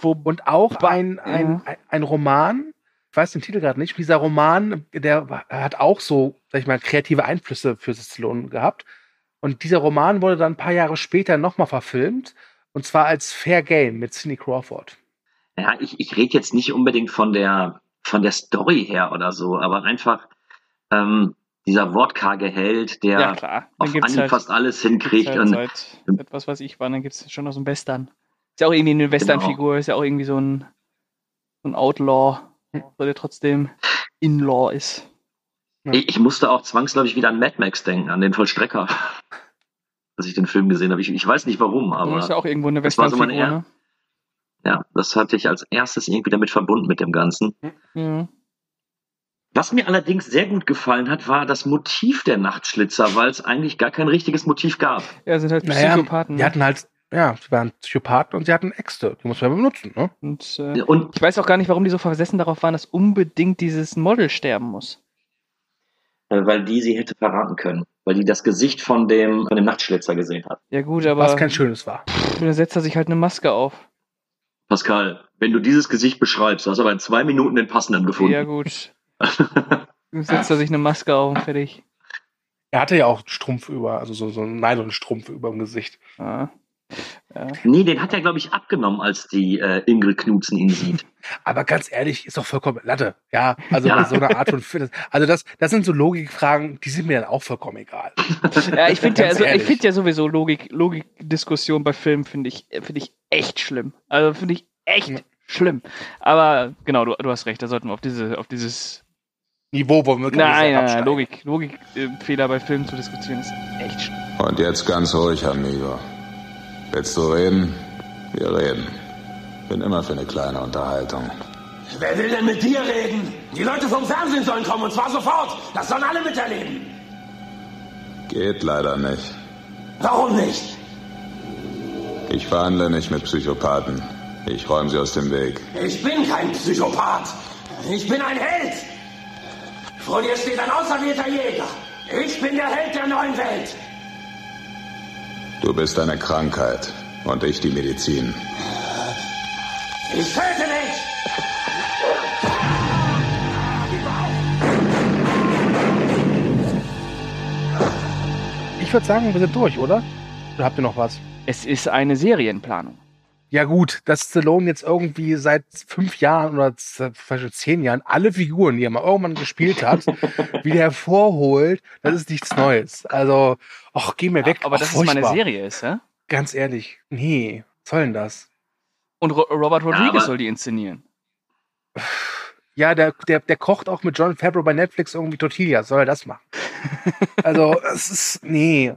[SPEAKER 2] Wo,
[SPEAKER 6] Und auch ein, ein,
[SPEAKER 2] ja.
[SPEAKER 6] ein, ein Roman, ich weiß den Titel gerade nicht, dieser Roman, der hat auch so, sag ich mal, kreative Einflüsse für Stallone gehabt. Und dieser Roman wurde dann ein paar Jahre später nochmal verfilmt. Und zwar als Fair Game mit Cindy Crawford.
[SPEAKER 5] Ja, ich, ich rede jetzt nicht unbedingt von der, von der Story her oder so, aber einfach ähm, dieser wortkarge Held, der
[SPEAKER 2] ja, klar.
[SPEAKER 5] Auf Anhieb
[SPEAKER 2] halt,
[SPEAKER 5] fast alles hinkriegt.
[SPEAKER 2] halt
[SPEAKER 5] und
[SPEAKER 2] seit etwas, was ich war, dann gibt es schon noch so einen Western. Ist ja auch irgendwie eine Western-Figur, ist ja auch irgendwie so ein, so ein Outlaw, der trotzdem In-Law ist.
[SPEAKER 5] Ich, ich musste auch zwangsläufig wieder an Mad Max denken, an den Vollstrecker, [LAUGHS] als ich den Film gesehen habe. Ich, ich weiß nicht warum,
[SPEAKER 2] Aber ist ja auch irgendwo eine
[SPEAKER 5] das war so meine
[SPEAKER 2] ne?
[SPEAKER 5] ja, das hatte ich als erstes irgendwie damit verbunden mit dem Ganzen.
[SPEAKER 2] Mhm.
[SPEAKER 5] Was mir allerdings sehr gut gefallen hat, war das Motiv der Nachtschlitzer, weil es eigentlich gar kein richtiges Motiv gab.
[SPEAKER 2] Ja, sind halt
[SPEAKER 6] Naja,
[SPEAKER 2] Psychopathen.
[SPEAKER 6] die hatten halt, ja, sie waren Psychopathen und sie hatten Äxte. Die muss man ja benutzen, ne?
[SPEAKER 2] Und, äh,
[SPEAKER 5] Und
[SPEAKER 2] ich weiß auch gar nicht, warum die so versessen darauf waren, dass unbedingt dieses Model sterben muss.
[SPEAKER 5] Äh, weil die sie hätte verraten können, weil die das Gesicht von dem, von dem Nachtschlitzer gesehen hat.
[SPEAKER 2] Ja gut, aber
[SPEAKER 6] Was kein schönes war.
[SPEAKER 2] dann setzt er sich halt eine Maske auf.
[SPEAKER 5] Pascal, wenn du dieses Gesicht beschreibst, du hast aber in zwei Minuten den passenden gefunden.
[SPEAKER 2] Ja gut. [LAUGHS] Setzt er sich eine Maske auf und fertig.
[SPEAKER 6] Er hatte ja auch einen Strumpf über, also so, so einen Nylonstrumpf über dem Gesicht.
[SPEAKER 2] Ja. Ja.
[SPEAKER 5] nee, den hat er, glaube ich, abgenommen, als die äh, Ingrid Knutzen ihn sieht. [LAUGHS]
[SPEAKER 6] Aber ganz ehrlich, ist doch vollkommen Latte. Ja, also
[SPEAKER 5] Ja.
[SPEAKER 6] so einer Art von. Also das, das sind so Logikfragen, die sind mir dann auch vollkommen egal. [LAUGHS]
[SPEAKER 2] Ja, ich finde ja, also, ich finde ja sowieso Logik, Logikdiskussion bei Filmen finde ich, finde ich echt schlimm. Also finde ich echt
[SPEAKER 6] Ja.
[SPEAKER 2] schlimm. Aber genau, du, du hast recht, da sollten wir auf diese, auf dieses
[SPEAKER 6] Niveau wollen wir nicht
[SPEAKER 2] Nein, nein, nein. Logik, Logikfehler bei Filmen zu diskutieren ist echt schlimm.
[SPEAKER 7] Und jetzt ganz ruhig, amigo. Willst du reden? Wir reden. Bin immer für eine kleine Unterhaltung.
[SPEAKER 10] Wer will denn mit dir reden? Die Leute vom Fernsehen sollen kommen und zwar sofort. Das sollen alle miterleben.
[SPEAKER 7] Geht leider nicht.
[SPEAKER 10] Warum nicht?
[SPEAKER 7] Ich verhandle nicht mit Psychopathen. Ich räume sie aus dem Weg.
[SPEAKER 10] Ich bin kein Psychopath. Ich bin ein Held. Vor dir steht ein auserwählter Jäger. Ich bin der Held der neuen Welt.
[SPEAKER 7] Du bist eine Krankheit und ich die Medizin.
[SPEAKER 10] Ich töte dich!
[SPEAKER 6] Ich würde sagen, wir sind durch, oder? Oder habt ihr noch was?
[SPEAKER 2] Es ist eine Serienplanung.
[SPEAKER 6] Ja gut, dass Stallone jetzt irgendwie seit fünf Jahren oder vielleicht schon zehn Jahren alle Figuren, die er mal irgendwann gespielt hat, [LAUGHS] wieder hervorholt, das ist nichts Neues. Also, ach, geh mir weg.
[SPEAKER 2] Aber
[SPEAKER 6] Ach,
[SPEAKER 2] dass es mal eine
[SPEAKER 6] furchtbar.
[SPEAKER 2] Serie ist, ja?
[SPEAKER 6] Ganz ehrlich, nee, was soll denn das?
[SPEAKER 2] Und Ro Robert Rodriguez
[SPEAKER 5] aber-
[SPEAKER 2] soll die inszenieren.
[SPEAKER 6] Ja, der, der, der kocht auch mit John Favreau bei Netflix irgendwie Tortillas. Soll er das machen? [LAUGHS] also, es ist, nee.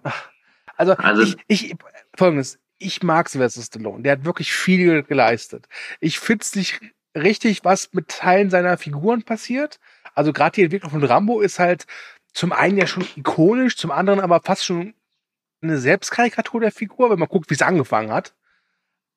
[SPEAKER 6] Also,
[SPEAKER 5] Also-
[SPEAKER 6] ich, ich, folgendes. Ich mag Sylvester Stallone. Der hat wirklich viel geleistet. Ich find's nicht richtig, was mit Teilen seiner Figuren passiert. Also, gerade die Entwicklung von Rambo ist halt zum einen ja schon ikonisch, zum anderen aber fast schon eine Selbstkarikatur der Figur, wenn man guckt, wie es angefangen hat.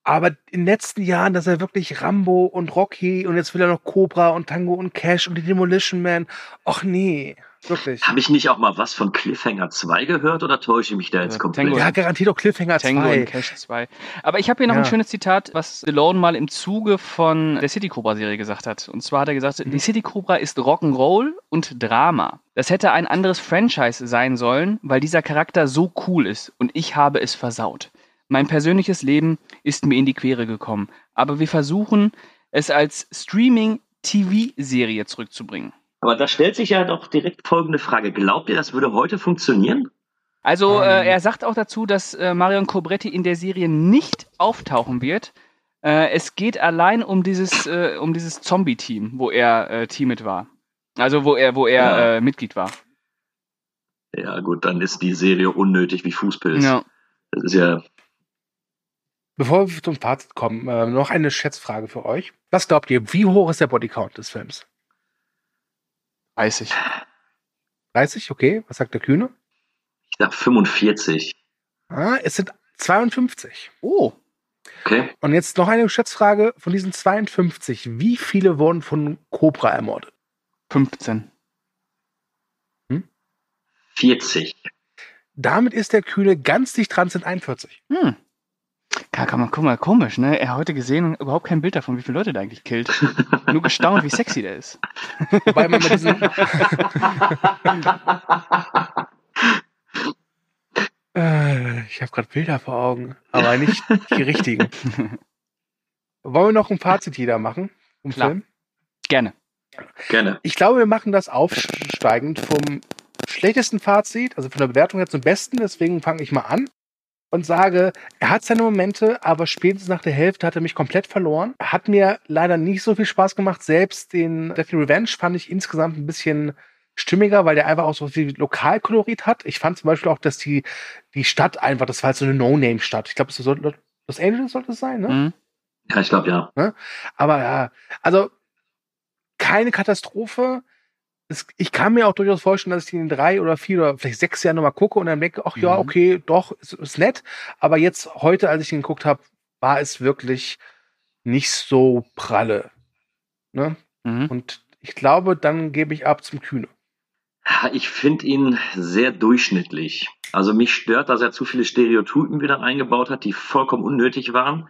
[SPEAKER 6] Aber in den letzten Jahren, dass er wirklich Rambo und Rocky und jetzt will er noch Cobra und Tango und Cash und die Demolition Man. Och nee, wirklich.
[SPEAKER 5] Habe ich nicht auch mal was von Cliffhanger 2 gehört oder täusche ich mich da jetzt
[SPEAKER 2] Ja,
[SPEAKER 5] komplett?
[SPEAKER 2] Tango-
[SPEAKER 6] Ja, garantiert auch Cliffhanger
[SPEAKER 2] Tango
[SPEAKER 6] 2.
[SPEAKER 2] und Cash 2. Aber ich habe hier noch
[SPEAKER 6] Ja.
[SPEAKER 2] ein schönes Zitat, was Stallone mal im Zuge von der City Cobra Serie gesagt hat. Und zwar hat er gesagt,
[SPEAKER 6] Mhm.
[SPEAKER 2] die City Cobra ist Rock'n'Roll und Drama. Das hätte ein anderes Franchise sein sollen, weil dieser Charakter so cool ist und ich habe es versaut. Mein persönliches Leben ist mir in die Quere gekommen, aber wir versuchen es als Streaming-TV-Serie zurückzubringen.
[SPEAKER 5] Aber da stellt sich ja doch direkt folgende Frage. Glaubt ihr, das würde heute funktionieren?
[SPEAKER 2] Also
[SPEAKER 6] Ähm.
[SPEAKER 2] äh, er sagt auch dazu, dass äh, Marion Cobretti in der Serie nicht auftauchen wird. Äh, es geht allein um dieses, äh, um dieses Zombie-Team, wo er äh, Teammate war. Also wo er, wo er
[SPEAKER 5] Ja.
[SPEAKER 2] äh, Mitglied war.
[SPEAKER 5] Ja, gut, dann ist die Serie unnötig wie Fußpilz.
[SPEAKER 2] Ja.
[SPEAKER 5] Das ist ja.
[SPEAKER 6] Bevor wir zum Fazit kommen, äh, noch eine Schätzfrage für euch. Was glaubt ihr, wie hoch ist der Bodycount des Films?
[SPEAKER 2] 30.
[SPEAKER 6] 30, okay. Was sagt der Kühne?
[SPEAKER 5] Ich sag 45.
[SPEAKER 6] Ah, es sind 52.
[SPEAKER 2] Oh.
[SPEAKER 5] Okay.
[SPEAKER 6] Und jetzt noch eine Schätzfrage. Von diesen 52, wie viele wurden von Cobra ermordet?
[SPEAKER 2] 15.
[SPEAKER 5] 40.
[SPEAKER 6] Damit ist der Kühne ganz dicht dran, sind 41.
[SPEAKER 2] Hm. Kann, kann man, guck mal, komisch, ne? Er hat heute gesehen und überhaupt kein Bild davon, wie viele Leute der eigentlich killt. Nur gestaunt, wie sexy der ist.
[SPEAKER 6] Wobei man mit diesen. Äh, ich habe gerade Bilder vor Augen, aber nicht die richtigen. Wollen wir noch ein Fazit jeder machen? Vom
[SPEAKER 2] Klar.
[SPEAKER 6] Film?
[SPEAKER 2] Gerne.
[SPEAKER 5] Gerne.
[SPEAKER 6] Ich glaube, wir machen das aufsteigend vom schlechtesten Fazit, also von der Bewertung her zum besten. Deswegen fange ich mal an und sage, er hat seine Momente, aber spätestens nach der Hälfte hat er mich komplett verloren. Hat mir leider nicht so viel Spaß gemacht. Selbst den Deathly Revenge fand ich insgesamt ein bisschen stimmiger, weil der einfach auch so viel Lokalkolorit hat. Ich fand zum Beispiel auch, dass die, die Stadt einfach, das war halt so eine No-Name-Stadt. Ich glaube, so Los Angeles sollte es sein, ne?
[SPEAKER 2] Mhm.
[SPEAKER 5] Ja, ich glaube ja.
[SPEAKER 6] Aber ja, also keine Katastrophe. Es, ich kann mir auch durchaus vorstellen, dass ich die in drei oder vier oder vielleicht sechs Jahren nochmal gucke und dann denke, ach ja,
[SPEAKER 2] Mhm.
[SPEAKER 6] okay, doch, ist, ist nett. Aber jetzt, heute, als ich ihn geguckt habe, war es wirklich nicht so pralle. Ne?
[SPEAKER 2] Mhm.
[SPEAKER 6] Und ich glaube, dann gebe ich ab zum Kühne.
[SPEAKER 5] Ich finde ihn sehr durchschnittlich. Also mich stört, dass er zu viele Stereotypen wieder eingebaut hat, die vollkommen unnötig waren.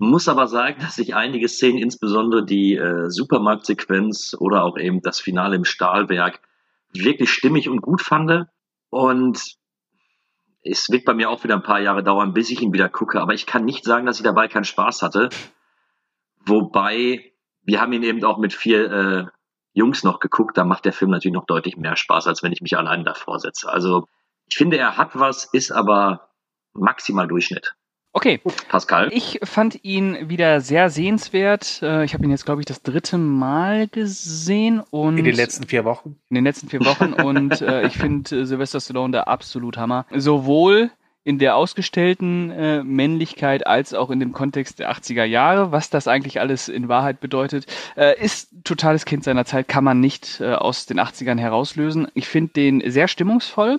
[SPEAKER 5] Muss aber sagen, dass ich einige Szenen, insbesondere die äh, Supermarktsequenz oder auch eben das Finale im Stahlwerk, wirklich stimmig und gut fand. Und es wird bei mir auch wieder ein paar Jahre dauern, bis ich ihn wieder gucke. Aber ich kann nicht sagen, dass ich dabei keinen Spaß hatte. Wobei, wir haben ihn eben auch mit vier äh, Jungs noch geguckt. Da macht der Film natürlich noch deutlich mehr Spaß, als wenn ich mich allein davor setze. Also ich finde, er hat was, ist aber maximal Durchschnitt.
[SPEAKER 2] Okay.
[SPEAKER 5] Pascal?
[SPEAKER 2] Ich fand ihn wieder sehr sehenswert. Äh, Ich habe ihn jetzt, glaube ich, das dritte Mal gesehen und
[SPEAKER 6] In den letzten vier Wochen.
[SPEAKER 2] in den letzten vier Wochen [LAUGHS] und äh, ich finde äh, Sylvester Stallone der absolut Hammer. Sowohl in der ausgestellten äh, Männlichkeit als auch in dem Kontext der 80er Jahre, was das eigentlich alles in Wahrheit bedeutet, äh, ist totales Kind seiner Zeit, kann man nicht äh, aus den 80ern herauslösen. Ich finde den sehr stimmungsvoll.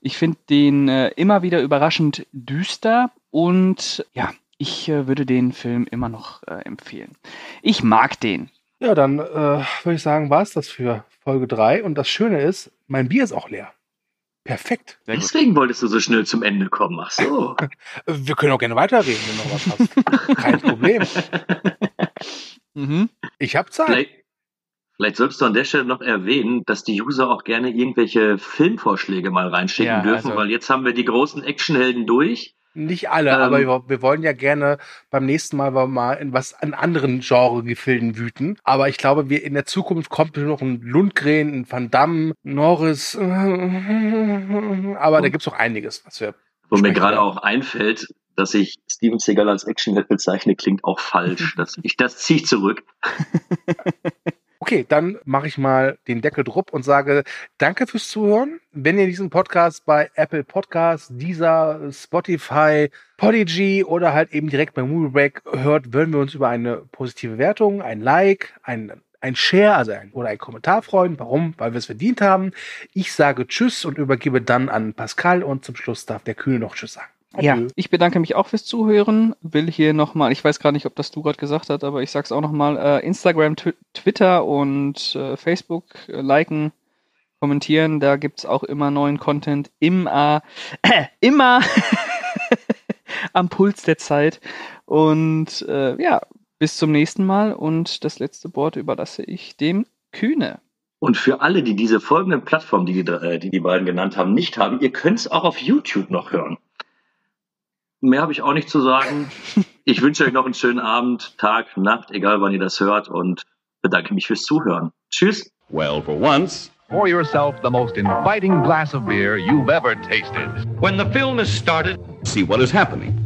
[SPEAKER 2] Ich finde den äh, immer wieder überraschend düster und ja, ich äh, würde den Film immer noch äh, empfehlen. Ich mag den.
[SPEAKER 6] Ja, dann äh, würde ich sagen, war es das für Folge 3. Und das Schöne ist, mein Bier ist auch leer. Perfekt.
[SPEAKER 5] Deswegen wolltest du so schnell zum Ende kommen. Ach so. [LAUGHS]
[SPEAKER 6] Wir können auch gerne weiterreden, wenn noch was hast. Kein Problem. [LAUGHS]
[SPEAKER 2] Mhm.
[SPEAKER 6] Ich habe Zeit.
[SPEAKER 5] Vielleicht, vielleicht solltest du an der Stelle noch erwähnen, dass die User auch gerne irgendwelche Filmvorschläge mal reinschicken
[SPEAKER 2] Ja,
[SPEAKER 5] dürfen,
[SPEAKER 2] also-
[SPEAKER 5] weil jetzt haben wir die großen Actionhelden durch.
[SPEAKER 6] Nicht alle,
[SPEAKER 5] Ähm,
[SPEAKER 6] aber wir, wir wollen ja gerne beim nächsten Mal mal in was an anderen Genre-Gefilden wüten. Aber ich glaube, wir in der Zukunft kommt noch ein Lundgren, ein Van Damme, Norris. Aber da gibt's noch einiges, was wir.
[SPEAKER 5] Wo mir gerade auch einfällt, dass ich Steven Seagal als Actionheld bezeichne, klingt auch falsch. [LAUGHS] Das, ich, das ziehe ich zurück. [LAUGHS]
[SPEAKER 6] Okay, dann mache ich mal den Deckel drupp und sage Danke fürs Zuhören. Wenn ihr diesen Podcast bei Apple Podcasts, dieser Spotify, Podigy oder halt eben direkt bei Moviebreak hört, würden wir uns über eine positive Wertung, ein Like, ein ein Share, also ein, oder ein Kommentar freuen. Warum? Weil wir es verdient haben. Ich sage Tschüss und übergebe dann an Pascal und zum Schluss darf der Kühne noch Tschüss sagen.
[SPEAKER 2] Ja, ich bedanke mich auch fürs Zuhören. Will hier nochmal, ich weiß gar nicht, ob das du gerade gesagt hast, aber ich sag's auch nochmal, äh, Instagram, Twi Twitter und äh, Facebook äh, liken, kommentieren. Da gibt's auch immer neuen Content. Immer, äh, immer [LAUGHS] am Puls der Zeit. Und äh, ja, bis zum nächsten Mal. Und das letzte Wort überlasse ich dem Kühne.
[SPEAKER 5] Und für alle, die diese folgenden Plattformen, die die, äh, die, die beiden genannt haben, nicht haben, ihr könnt es auch auf YouTube noch hören. Mehr habe ich auch nicht zu sagen. Ich wünsche euch noch einen schönen Abend, Tag, Nacht, egal wann ihr das hört und bedanke mich fürs Zuhören. Tschüss.
[SPEAKER 3] Well, for once,
[SPEAKER 11] Pour yourself the most inviting glass of beer you've ever tasted.
[SPEAKER 4] When the film is started,
[SPEAKER 3] see what is happening.